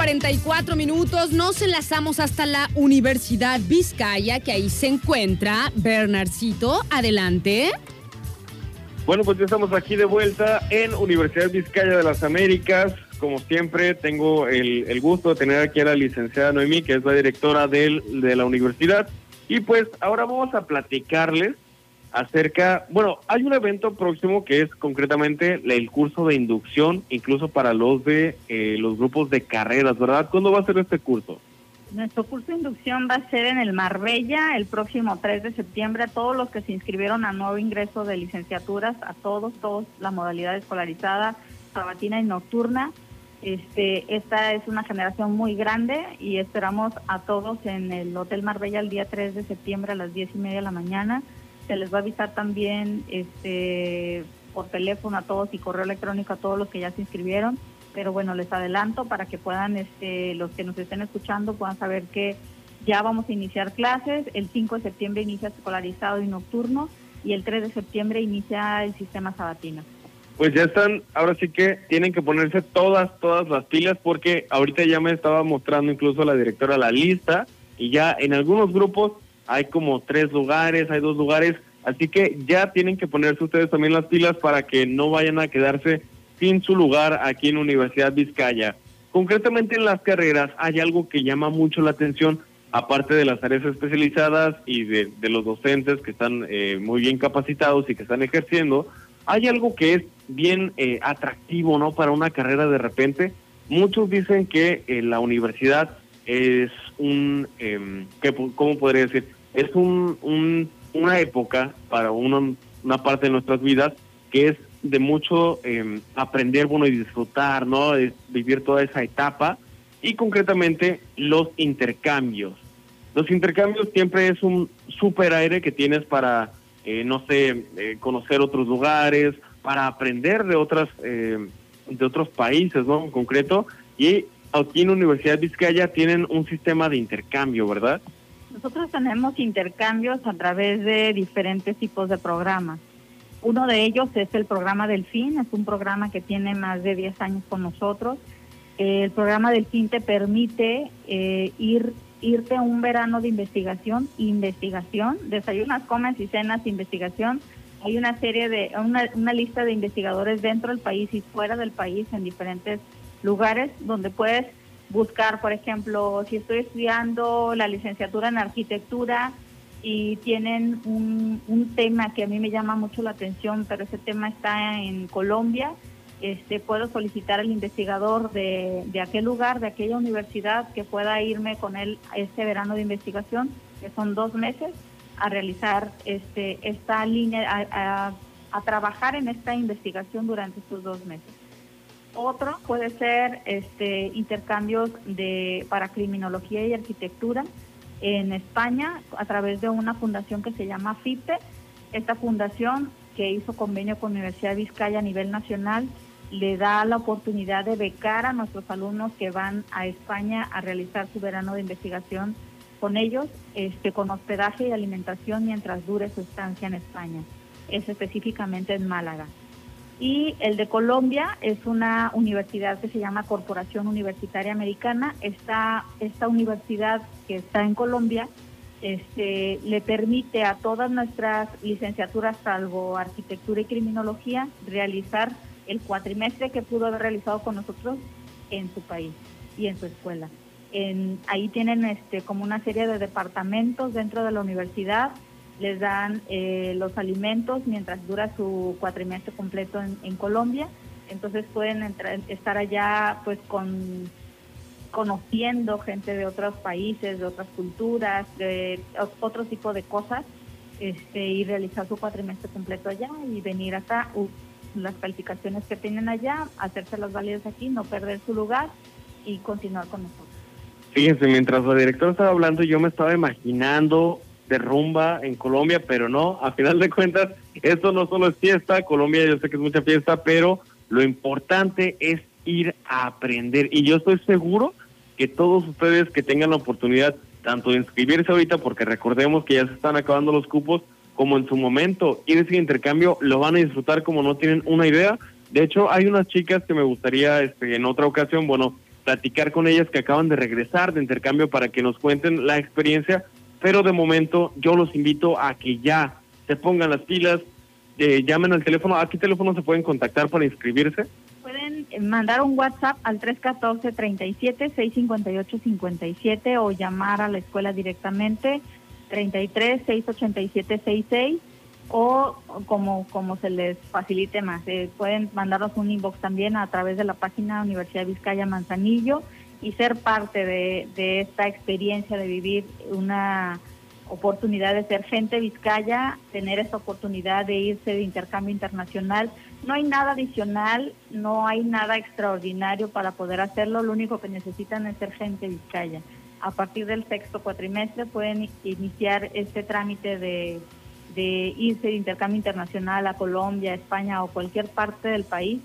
44 minutos. Nos enlazamos hasta la Universidad Vizcaya, que ahí se encuentra Bernarcito. Adelante. Bueno, pues ya estamos aquí de vuelta en Universidad Vizcaya de las Américas. Como siempre, tengo el, gusto de tener aquí a la licenciada Noemí, que es la directora de la universidad. Y pues ahora vamos a platicarles acerca, bueno, hay un evento próximo que es concretamente el curso de inducción, incluso para los de eh, los grupos de carreras, ¿verdad? ¿Cuándo va a ser este curso? Nuestro curso de inducción va a ser en el Marbella el próximo 3 de septiembre. A todos los que se inscribieron a nuevo ingreso de licenciaturas, a todos, todos, la modalidad escolarizada, sabatina y nocturna. Este, esta es una generación muy grande y esperamos a todos en el Hotel Marbella el día 3 de septiembre a las 10 y media de la mañana se les va a avisar también este por teléfono a todos y correo electrónico a todos los que ya se inscribieron. Pero bueno, les adelanto para que puedan, este, los que nos estén escuchando, puedan saber que ya vamos a iniciar clases. El 5 de septiembre inicia escolarizado y nocturno y el 3 de septiembre inicia el sistema sabatino. Pues ya están, ahora sí que tienen que ponerse todas, todas las pilas porque ahorita ya me estaba mostrando incluso la directora la lista y ya en algunos grupos hay como tres lugares, hay dos lugares, así que ya tienen que ponerse ustedes también las pilas para que no vayan a quedarse sin su lugar aquí en Universidad Vizcaya. Concretamente en las carreras hay algo que llama mucho la atención, aparte de las áreas especializadas y de, los docentes que están eh, muy bien capacitados y que están ejerciendo, hay algo que es bien eh, atractivo, ¿no? Para una carrera de repente. Muchos dicen que eh, la universidad es un, eh, ¿cómo podría decir? Es un, una época para una, una parte de nuestras vidas que es de mucho em, aprender, bueno, y disfrutar, ¿no? vivir toda esa etapa y concretamente los intercambios. Los intercambios siempre es un super aire que tienes para, eh, no sé, eh, conocer otros lugares, para aprender de otras, em, de otros países, ¿no? En concreto. Y aquí en la Universidad Vizcaya tienen un sistema de intercambio, ¿verdad? Nosotros tenemos intercambios a través de diferentes tipos de programas. Uno de ellos es el programa Delfín, es un programa que tiene más de 10 años con nosotros. El programa Delfín te permite eh, ir irte a un verano de investigación, investigación, desayunas, comes y cenas, investigación. Hay una serie de, una, una lista de investigadores dentro del país y fuera del país en diferentes lugares donde puedes buscar, por ejemplo, si estoy estudiando la licenciatura en arquitectura y tienen un, tema que a mí me llama mucho la atención, pero ese tema está en Colombia, este, puedo solicitar al investigador de, de aquel lugar, de aquella universidad, que pueda irme con él este verano de investigación, que son dos meses, a realizar este, esta línea, a, a trabajar en esta investigación durante estos dos meses. Otro puede ser este, intercambios de, para criminología y arquitectura en España a través de una fundación que se llama FIPE. Esta fundación que hizo convenio con Universidad de Vizcaya a nivel nacional le da la oportunidad de becar a nuestros alumnos que van a España a realizar su verano de investigación con ellos, este, con hospedaje y alimentación mientras dure su estancia en España. Es específicamente en Málaga. Y el de Colombia es una universidad que se llama Corporación Universitaria Americana. Esta, esta universidad que está en Colombia este, le permite a todas nuestras licenciaturas, salvo arquitectura y criminología, realizar el cuatrimestre que pudo haber realizado con nosotros en su país y en su escuela. Ahí tienen este, como una serie de departamentos dentro de la universidad les dan eh, los alimentos mientras dura su cuatrimestre completo en, Colombia. Entonces pueden entrar, estar allá pues con conociendo gente de otros países, de otras culturas, de otro tipo de cosas, este, y realizar su cuatrimestre completo allá y venir acá, las calificaciones que tienen allá, hacérselas válidas aquí, no perder su lugar y continuar con nosotros. Fíjense, mientras la directora estaba hablando, yo me estaba imaginando de rumba en Colombia, pero no, a final de cuentas, esto no solo es fiesta, Colombia yo sé que es mucha fiesta, pero lo importante es ir a aprender. Y yo estoy seguro que todos ustedes que tengan la oportunidad tanto de inscribirse ahorita, porque recordemos que ya se están acabando los cupos, como en su momento ir ese intercambio, lo van a disfrutar como no tienen una idea. De hecho, hay unas chicas que me gustaría este, en otra ocasión, bueno, platicar con ellas que acaban de regresar de intercambio para que nos cuenten la experiencia, pero de momento yo los invito a que ya se pongan las pilas, eh, llamen al teléfono, ¿a qué teléfono se pueden contactar para inscribirse? Pueden eh, mandar un WhatsApp al 314-37-658-57 o llamar a la escuela directamente 33-687-66 o como, como se les facilite más. Eh, pueden mandarnos un inbox también a través de la página Universidad Vizcaya Manzanillo y ser parte de, esta experiencia de vivir una oportunidad de ser gente Vizcaya, tener esta oportunidad de irse de intercambio internacional. No hay nada adicional, no hay nada extraordinario para poder hacerlo, lo único que necesitan es ser gente Vizcaya. A partir del sexto cuatrimestre pueden iniciar este trámite de irse de intercambio internacional a Colombia, España o cualquier parte del país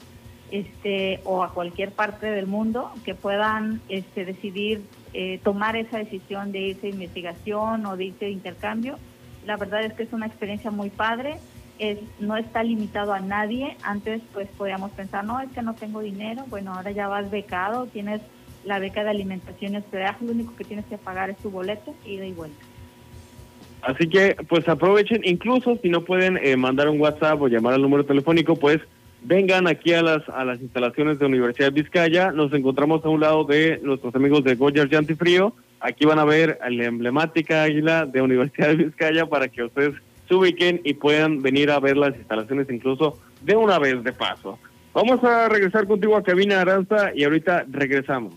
este, o a cualquier parte del mundo que puedan este, decidir eh, tomar esa decisión de irse de investigación o de irse de intercambio. La verdad es que es una experiencia muy padre, es, no está limitado a nadie. Antes pues podíamos pensar, no, es que no tengo dinero, bueno, ahora ya vas becado, tienes la beca de alimentación y hospedaje, lo único que tienes que pagar es tu boleto, ida y vuelta. Así que pues aprovechen, incluso si no pueden eh, mandar un WhatsApp o llamar al número telefónico, pues vengan aquí a las a las instalaciones de Universidad de Vizcaya. Nos encontramos a un lado de nuestros amigos de Goyer Frío. Aquí van a ver la emblemática águila de Universidad de Vizcaya para que ustedes se ubiquen y puedan venir a ver las instalaciones incluso de una vez de paso. Vamos a regresar contigo a Cabina Aranza y ahorita regresamos.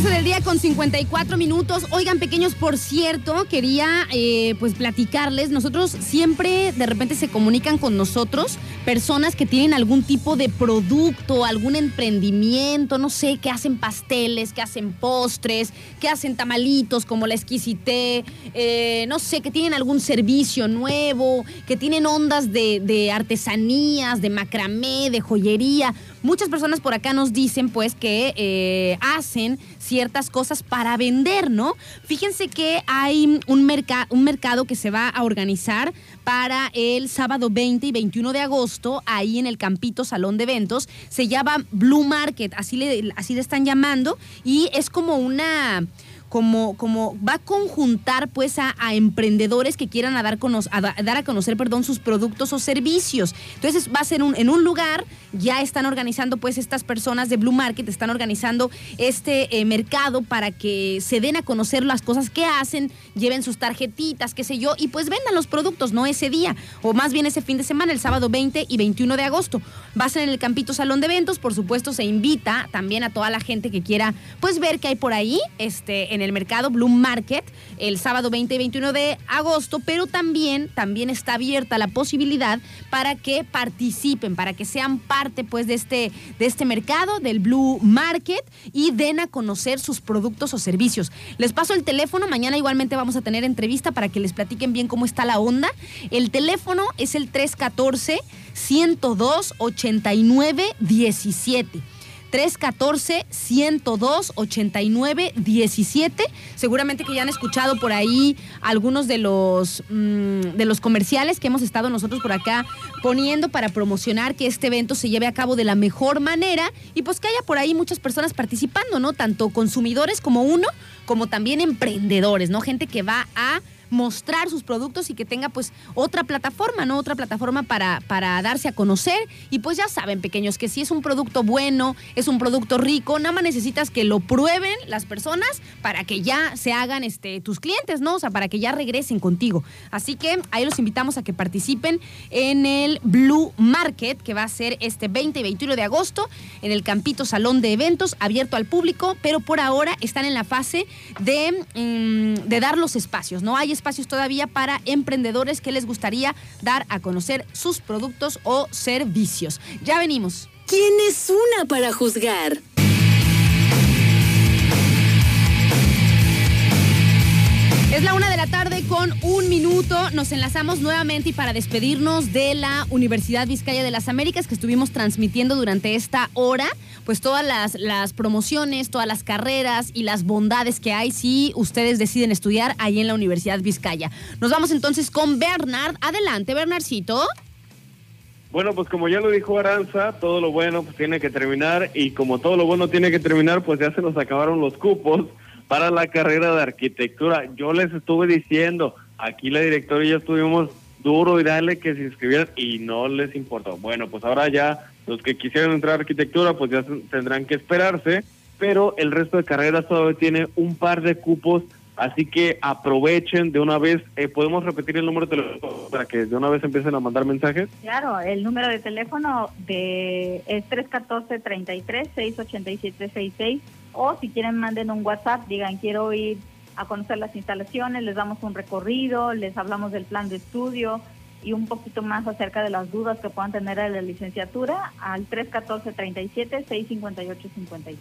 12 del día con 54 minutos. Oigan, pequeños, por cierto, quería eh, pues platicarles. Nosotros siempre de repente se comunican con nosotros personas que tienen algún tipo de producto, algún emprendimiento, no sé, que hacen pasteles, que hacen postres, que hacen tamalitos como la exquisité, eh, no sé, que tienen algún servicio nuevo, que tienen ondas de, artesanías, de macramé, de joyería. Muchas personas por acá nos dicen pues que eh, hacen ciertas cosas para vender, ¿no? Fíjense que hay un, un mercado que se va a organizar para el sábado 20 y 21 de agosto, ahí en el Campito Salón de Eventos. Se llama Blue Market, así le, así le están llamando, y es como una como, como va a conjuntar pues a, emprendedores que quieran dar, a, dar a conocer perdón, sus productos o servicios. Entonces va a ser un, en un lugar, ya están organizando pues estas personas de Blue Market, están organizando este eh, mercado para que se den a conocer las cosas que hacen, lleven sus tarjetitas, qué sé yo, y pues vendan los productos, no ese día, o más bien ese fin de semana, el sábado 20 y 21 de agosto. Va a ser en el Campito Salón de Eventos, por supuesto se invita también a toda la gente que quiera pues ver qué hay por ahí, este, el mercado Bloom Market el sábado 20 y 21 de agosto, pero también, también está abierta la posibilidad para que participen, para que sean parte pues de este, de este mercado, del Blue Market y den a conocer sus productos o servicios. Les paso el teléfono, mañana igualmente vamos a tener entrevista para que les platiquen bien cómo está la onda. El teléfono es el 314 102 89 17. 314-102-89-17. Seguramente que ya han escuchado por ahí algunos de los, mm, de los comerciales que hemos estado nosotros por acá poniendo para promocionar que este evento se lleve a cabo de la mejor manera y pues que haya por ahí muchas personas participando, ¿no? Tanto consumidores como uno, como también emprendedores, ¿no? Gente que va a mostrar sus productos y que tenga pues otra plataforma, ¿no? Otra plataforma para, para darse a conocer. Y pues ya saben, pequeños, que si es un producto bueno, es un producto rico, nada más necesitas que lo prueben las personas para que ya se hagan este, tus clientes, ¿no? O sea, para que ya regresen contigo. Así que ahí los invitamos a que participen en el Blue Market, que va a ser este 20 y 21 de agosto, en el Campito Salón de Eventos, abierto al público, pero por ahora están en la fase de, mm, de dar los espacios, ¿no? Hay espacios todavía para emprendedores que les gustaría dar a conocer sus productos o servicios. Ya venimos. ¿Quién es una para juzgar? Es la una de la tarde con un minuto. Nos enlazamos nuevamente y para despedirnos de la Universidad Vizcaya de las Américas que estuvimos transmitiendo durante esta hora, pues todas las, promociones, todas las carreras y las bondades que hay si ustedes deciden estudiar ahí en la Universidad Vizcaya. Nos vamos entonces con Bernard. Adelante, Bernardcito. Bueno, pues como ya lo dijo Aranza, todo lo bueno pues tiene que terminar y como todo lo bueno tiene que terminar, pues ya se nos acabaron los cupos para la carrera de arquitectura. Yo les estuve diciendo, aquí la directora y yo estuvimos duro y dale que se inscribieran y no les importó. Bueno, pues ahora ya los que quisieran entrar a arquitectura pues ya tendrán que esperarse, pero el resto de carreras todavía tiene un par de cupos Así que aprovechen de una vez. Eh, ¿Podemos repetir el número de teléfono para que de una vez empiecen a mandar mensajes? Claro, el número de teléfono de es 314-33-687-66 o si quieren manden un WhatsApp, digan quiero ir a conocer las instalaciones, les damos un recorrido, les hablamos del plan de estudio, y un poquito más acerca de las dudas que puedan tener en la licenciatura al 314-37-658-57.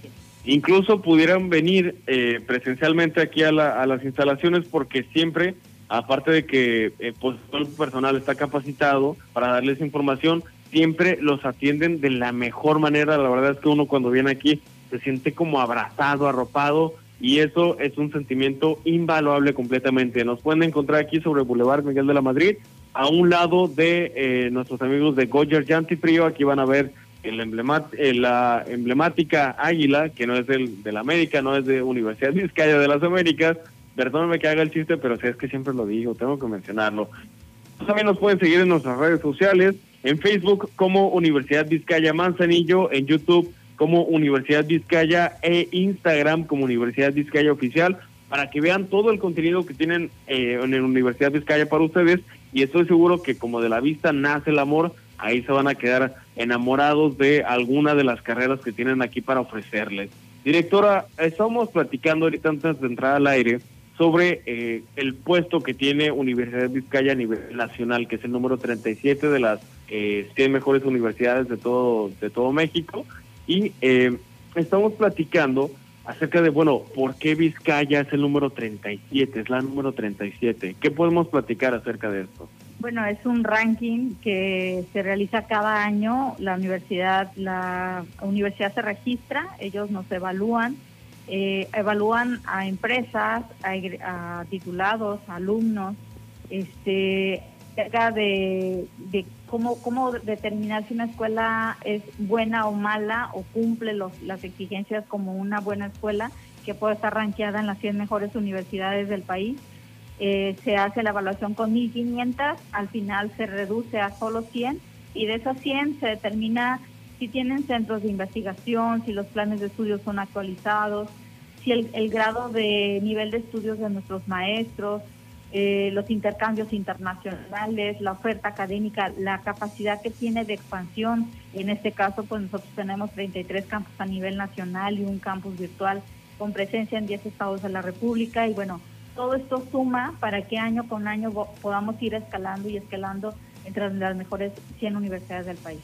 Incluso pudieran venir eh, presencialmente aquí a, las instalaciones porque siempre, aparte de que eh, pues, todo el personal está capacitado para darles información, siempre los atienden de la mejor manera. La verdad es que uno cuando viene aquí se siente como abrazado, arropado y eso es un sentimiento invaluable completamente. Nos pueden encontrar aquí sobre Boulevard Miguel de la Madrid a un lado de eh, nuestros amigos de Goyer Frío, aquí van a ver el eh, la emblemática águila, que no es del, de la América, no es de Universidad Vizcaya de las Américas. Perdóname que haga el chiste, pero si es que siempre lo digo, tengo que mencionarlo. También nos pueden seguir en nuestras redes sociales, en Facebook como Universidad Vizcaya Manzanillo, en YouTube como Universidad Vizcaya e Instagram como Universidad Vizcaya Oficial, para que vean todo el contenido que tienen eh, en la Universidad Vizcaya para ustedes y estoy seguro que como de la vista nace el amor, ahí se van a quedar enamorados de alguna de las carreras que tienen aquí para ofrecerles. Directora, estamos platicando ahorita antes de entrar al aire sobre eh, el puesto que tiene Universidad Vizcaya a nivel nacional, que es el número 37 de las eh, 100 mejores universidades de todo, de todo México. Y eh, estamos platicando acerca de, bueno, ¿por qué Vizcaya es el número 37? Es la número 37. ¿Qué podemos platicar acerca de esto? Bueno, es un ranking que se realiza cada año. La universidad, la universidad se registra, ellos nos evalúan, eh, evalúan a empresas, a, titulados, a alumnos, este, acerca de, de cómo, cómo determinar si una escuela es buena o mala o cumple los, las exigencias como una buena escuela que puede estar rankeada en las 100 mejores universidades del país. Eh, se hace la evaluación con 1.500, al final se reduce a solo 100 y de esas 100 se determina si tienen centros de investigación, si los planes de estudios son actualizados, si el, el grado de nivel de estudios de nuestros maestros, eh, los intercambios internacionales, la oferta académica, la capacidad que tiene de expansión. En este caso, pues nosotros tenemos 33 campus a nivel nacional y un campus virtual con presencia en 10 estados de la República. Y bueno, todo esto suma para que año con año podamos ir escalando y escalando entre las mejores 100 universidades del país.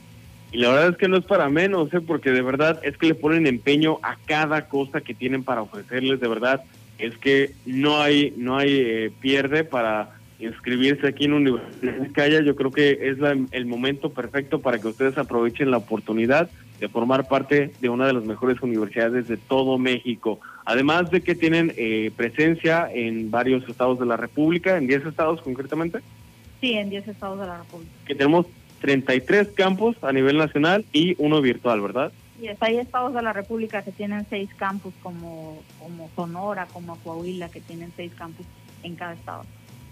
Y la verdad es que no es para menos, ¿eh? porque de verdad es que le ponen empeño a cada cosa que tienen para ofrecerles, de verdad es que no hay no hay eh, pierde para inscribirse aquí en Universidad de Vizcaya. Yo creo que es el momento perfecto para que ustedes aprovechen la oportunidad de formar parte de una de las mejores universidades de todo México. Además de que tienen eh, presencia en varios estados de la República, en 10 estados concretamente. Sí, en 10 estados de la República. Que tenemos 33 campus a nivel nacional y uno virtual, ¿verdad? Y hay estados de la República que tienen seis campus, como, como Sonora, como Coahuila, que tienen seis campus en cada estado.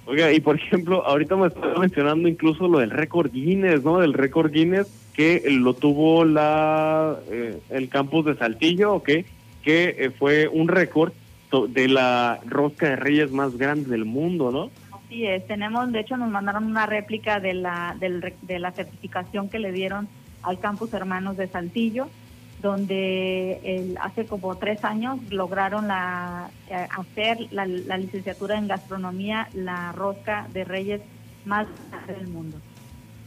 Oiga, y por ejemplo, ahorita me estaba mencionando incluso lo del récord Guinness, ¿no? Del récord Guinness que lo tuvo la eh, el campus de Saltillo, ¿ok? Que eh, fue un récord de la rosca de reyes más grande del mundo, ¿no? Sí, es. Tenemos, de hecho, nos mandaron una réplica de la, de la certificación que le dieron al campus Hermanos de Saltillo donde el, hace como tres años lograron la, eh, hacer la, licenciatura en gastronomía, la rosca de reyes más del mundo.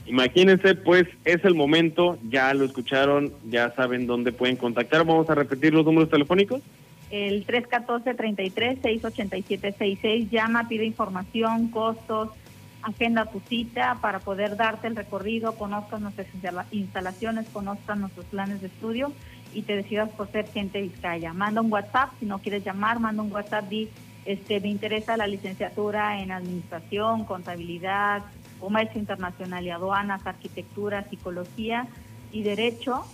Imagínense, pues es el momento, ya lo escucharon, ya saben dónde pueden contactar. Vamos a repetir los números telefónicos. el 314-33-687-66. Llama, pide información, costos, agenda tu cita para poder darte el recorrido, conozcas nuestras instalaciones, conozcas nuestros planes de estudio y te decidas por ser gente Vizcaya. Manda un WhatsApp, si no quieres llamar, manda un WhatsApp, di, este, me interesa la licenciatura en administración, contabilidad, comercio internacional y aduanas, arquitectura, psicología y derecho.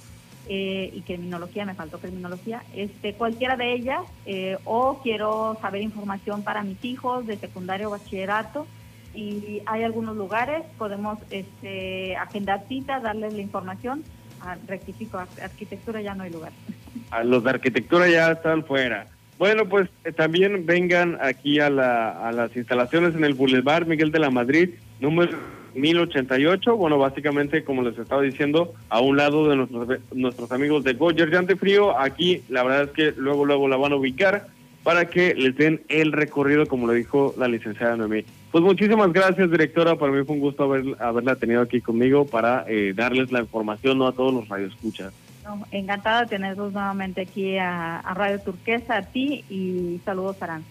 Eh, y criminología, me faltó criminología, este, cualquiera de ellas, eh, o quiero saber información para mis hijos de secundario o bachillerato, y hay algunos lugares, podemos este, agendar citas, darles la información. Ah, rectifico, arquitectura ya no hay lugar. A los de arquitectura ya están fuera. Bueno, pues eh, también vengan aquí a, la, a las instalaciones en el Boulevard Miguel de la Madrid, número 1088. Bueno, básicamente, como les estaba diciendo, a un lado de nuestros, nuestros amigos de Goyer Llante Frío. Aquí, la verdad es que luego, luego la van a ubicar para que les den el recorrido, como lo dijo la licenciada Noemí. Pues muchísimas gracias, directora. Para mí fue un gusto haber, haberla tenido aquí conmigo para eh, darles la información ¿no? a todos los radioescuchas. No, encantada de tenerlos nuevamente aquí a, Radio Turquesa, a ti y saludos, Aranza.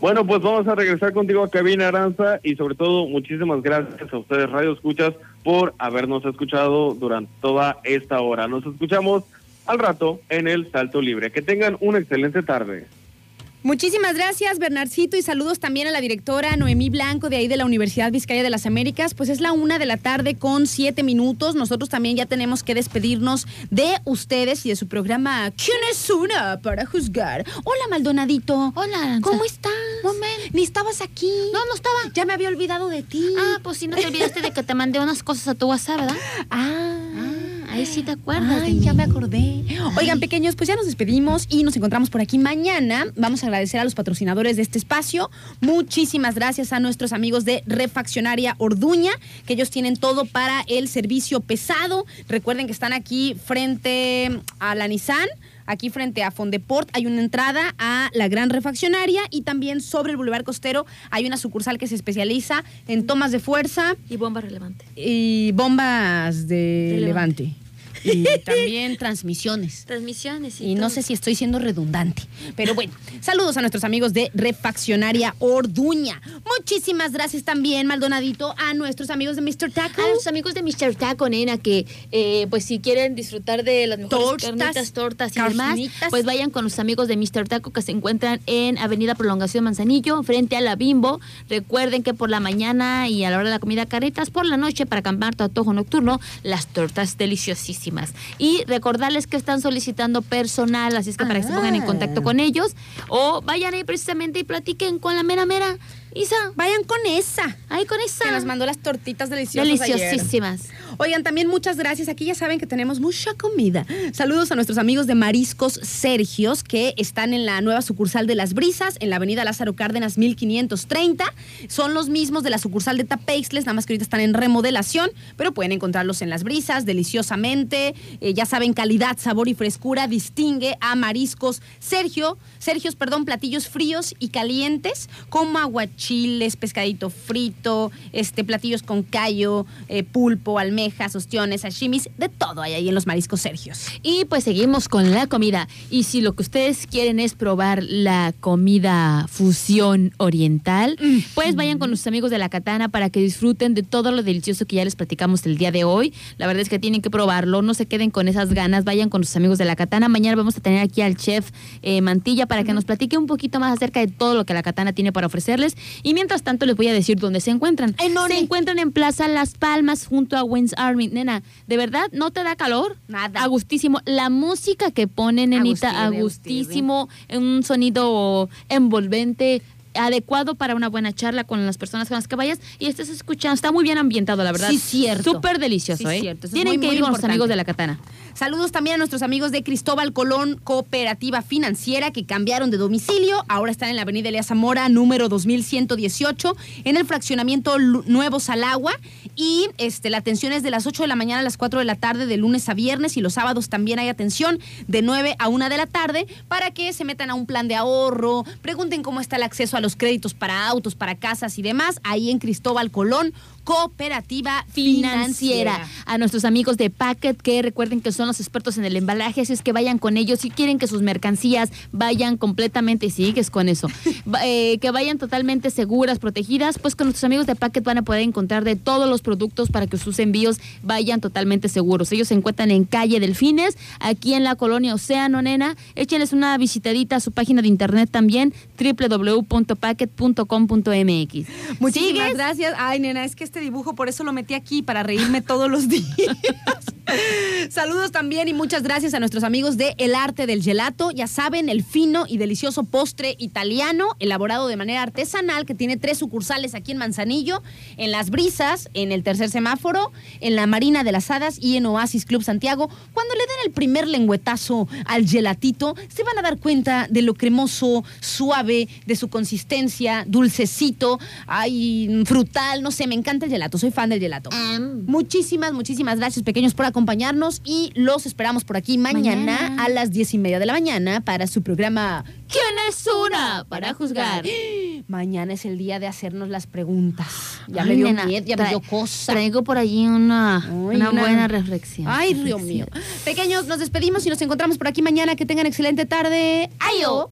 Bueno, pues vamos a regresar contigo a Cabina Aranza y sobre todo muchísimas gracias a ustedes, Radio Escuchas, por habernos escuchado durante toda esta hora. Nos escuchamos al rato en el Salto Libre. Que tengan una excelente tarde. Muchísimas gracias, Bernarcito, y saludos también a la directora Noemí Blanco de ahí de la Universidad Vizcaya de las Américas. Pues es la una de la tarde con siete minutos. Nosotros también ya tenemos que despedirnos de ustedes y de su programa ¿Quién es una para juzgar? Hola, Maldonadito. Hola, ¿Cómo estás? Moment. Ni estabas aquí. No, no estaba. Ya me había olvidado de ti. Ah, pues sí, no te olvidaste de que te mandé unas cosas a tu WhatsApp, ¿verdad? Ah. ah ahí sí te acuerdas. Ay, ya me acordé. Oigan, pequeños, pues ya nos despedimos y nos encontramos por aquí mañana. Vamos a agradecer a los patrocinadores de este espacio. Muchísimas gracias a nuestros amigos de Refaccionaria Orduña, que ellos tienen todo para el servicio pesado. Recuerden que están aquí frente a la Nissan. Aquí frente a Fondeport hay una entrada a la Gran Refaccionaria y también sobre el Boulevard Costero hay una sucursal que se especializa en tomas de fuerza. Y bombas relevantes. Y bombas de levante y también transmisiones. Transmisiones. Y, no sé si estoy siendo redundante. Pero bueno, saludos a nuestros amigos de Refaccionaria Orduña. Muchísimas gracias también, Maldonadito, a nuestros amigos de Mr. Taco. A los amigos de Mr. Taco, nena, que eh, pues si quieren disfrutar de las mejores tortas, tortas y demás, pues vayan con los amigos de Mr. Taco que se encuentran en Avenida Prolongación Manzanillo, frente a la Bimbo. Recuerden que por la mañana y a la hora de la comida carretas, por la noche para acampar tu antojo nocturno, las tortas deliciosísimas. Y recordarles que están solicitando personal, así es que para que se pongan en contacto con ellos o vayan ahí precisamente y platiquen con la mera mera Isa, vayan con esa. Ahí con esa. Que nos mandó las tortitas deliciosas. Deliciosísimas. Oigan, también muchas gracias. Aquí ya saben que tenemos mucha comida. Saludos a nuestros amigos de Mariscos Sergios, que están en la nueva sucursal de Las Brisas, en la avenida Lázaro Cárdenas 1530. Son los mismos de la sucursal de Tapeixles, nada más que ahorita están en remodelación, pero pueden encontrarlos en Las Brisas, deliciosamente. Eh, ya saben, calidad, sabor y frescura distingue a Mariscos Sergio. Sergios, perdón, platillos fríos y calientes, como aguachile chiles, pescadito frito, este, platillos con callo, eh, pulpo, almejas, ostiones, sashimis, de todo hay ahí en los mariscos Sergios. Y pues seguimos con la comida. Y si lo que ustedes quieren es probar la comida fusión oriental, pues vayan con sus amigos de la Katana para que disfruten de todo lo delicioso que ya les platicamos el día de hoy. La verdad es que tienen que probarlo, no se queden con esas ganas, vayan con sus amigos de la Katana. Mañana vamos a tener aquí al chef eh, Mantilla para que nos platique un poquito más acerca de todo lo que la Katana tiene para ofrecerles y mientras tanto les voy a decir dónde se encuentran. Se encuentran en Plaza Las Palmas junto a Wins Army. Nena, ¿de verdad no te da calor? Nada. Agustísimo. La música que pone, nenita, agustísimo, un sonido envolvente adecuado para una buena charla con las personas con las que vayas y estés escuchando. Está muy bien ambientado, la verdad. Sí, cierto. Súper delicioso, sí, ¿eh? Cierto. Tienen que ir con los amigos de la Katana. Saludos también a nuestros amigos de Cristóbal Colón Cooperativa Financiera que cambiaron de domicilio. Ahora están en la avenida Elías Zamora, número 2118, en el fraccionamiento Nuevo Salagua. Y este, la atención es de las 8 de la mañana a las 4 de la tarde, de lunes a viernes. Y los sábados también hay atención de 9 a 1 de la tarde para que se metan a un plan de ahorro, pregunten cómo está el acceso a los créditos para autos, para casas y demás. Ahí en Cristóbal Colón cooperativa financiera. financiera. A nuestros amigos de Packet, que recuerden que son los expertos en el embalaje, así es que vayan con ellos. Si quieren que sus mercancías vayan completamente, y sigues con eso, eh, que vayan totalmente seguras, protegidas, pues con nuestros amigos de Packet van a poder encontrar de todos los productos para que sus envíos vayan totalmente seguros. Ellos se encuentran en calle Delfines, aquí en la colonia Océano, nena. Échenles una visitadita a su página de internet también, www.packet.com.mx. Muchísimas ¿Sigues? gracias. Ay, nena, es que este dibujo por eso lo metí aquí, para reírme todos los días. Saludos también y muchas gracias a nuestros amigos de El Arte del Gelato. Ya saben, el fino y delicioso postre italiano, elaborado de manera artesanal, que tiene tres sucursales aquí en Manzanillo, en Las Brisas, en el Tercer Semáforo, en la Marina de las Hadas y en Oasis Club Santiago. Cuando le den el primer lengüetazo al gelatito, se van a dar cuenta de lo cremoso, suave, de su consistencia, dulcecito, ay, frutal, no sé, me encanta el gelato, soy fan del gelato. Muchísimas, muchísimas gracias, pequeños, por acompañarnos y los esperamos por aquí mañana, Mañana. a las diez y media de la mañana para su programa. ¿Quién es una para juzgar? Mañana es el día de hacernos las preguntas. Ya me dio nena, miedo, ya me dio cosa. Traigo por allí una, Ay, una una- buena reflexión. Ay, Dios mío. Pequeños, nos despedimos y nos encontramos por aquí mañana. Que tengan excelente tarde. ¡Ayo!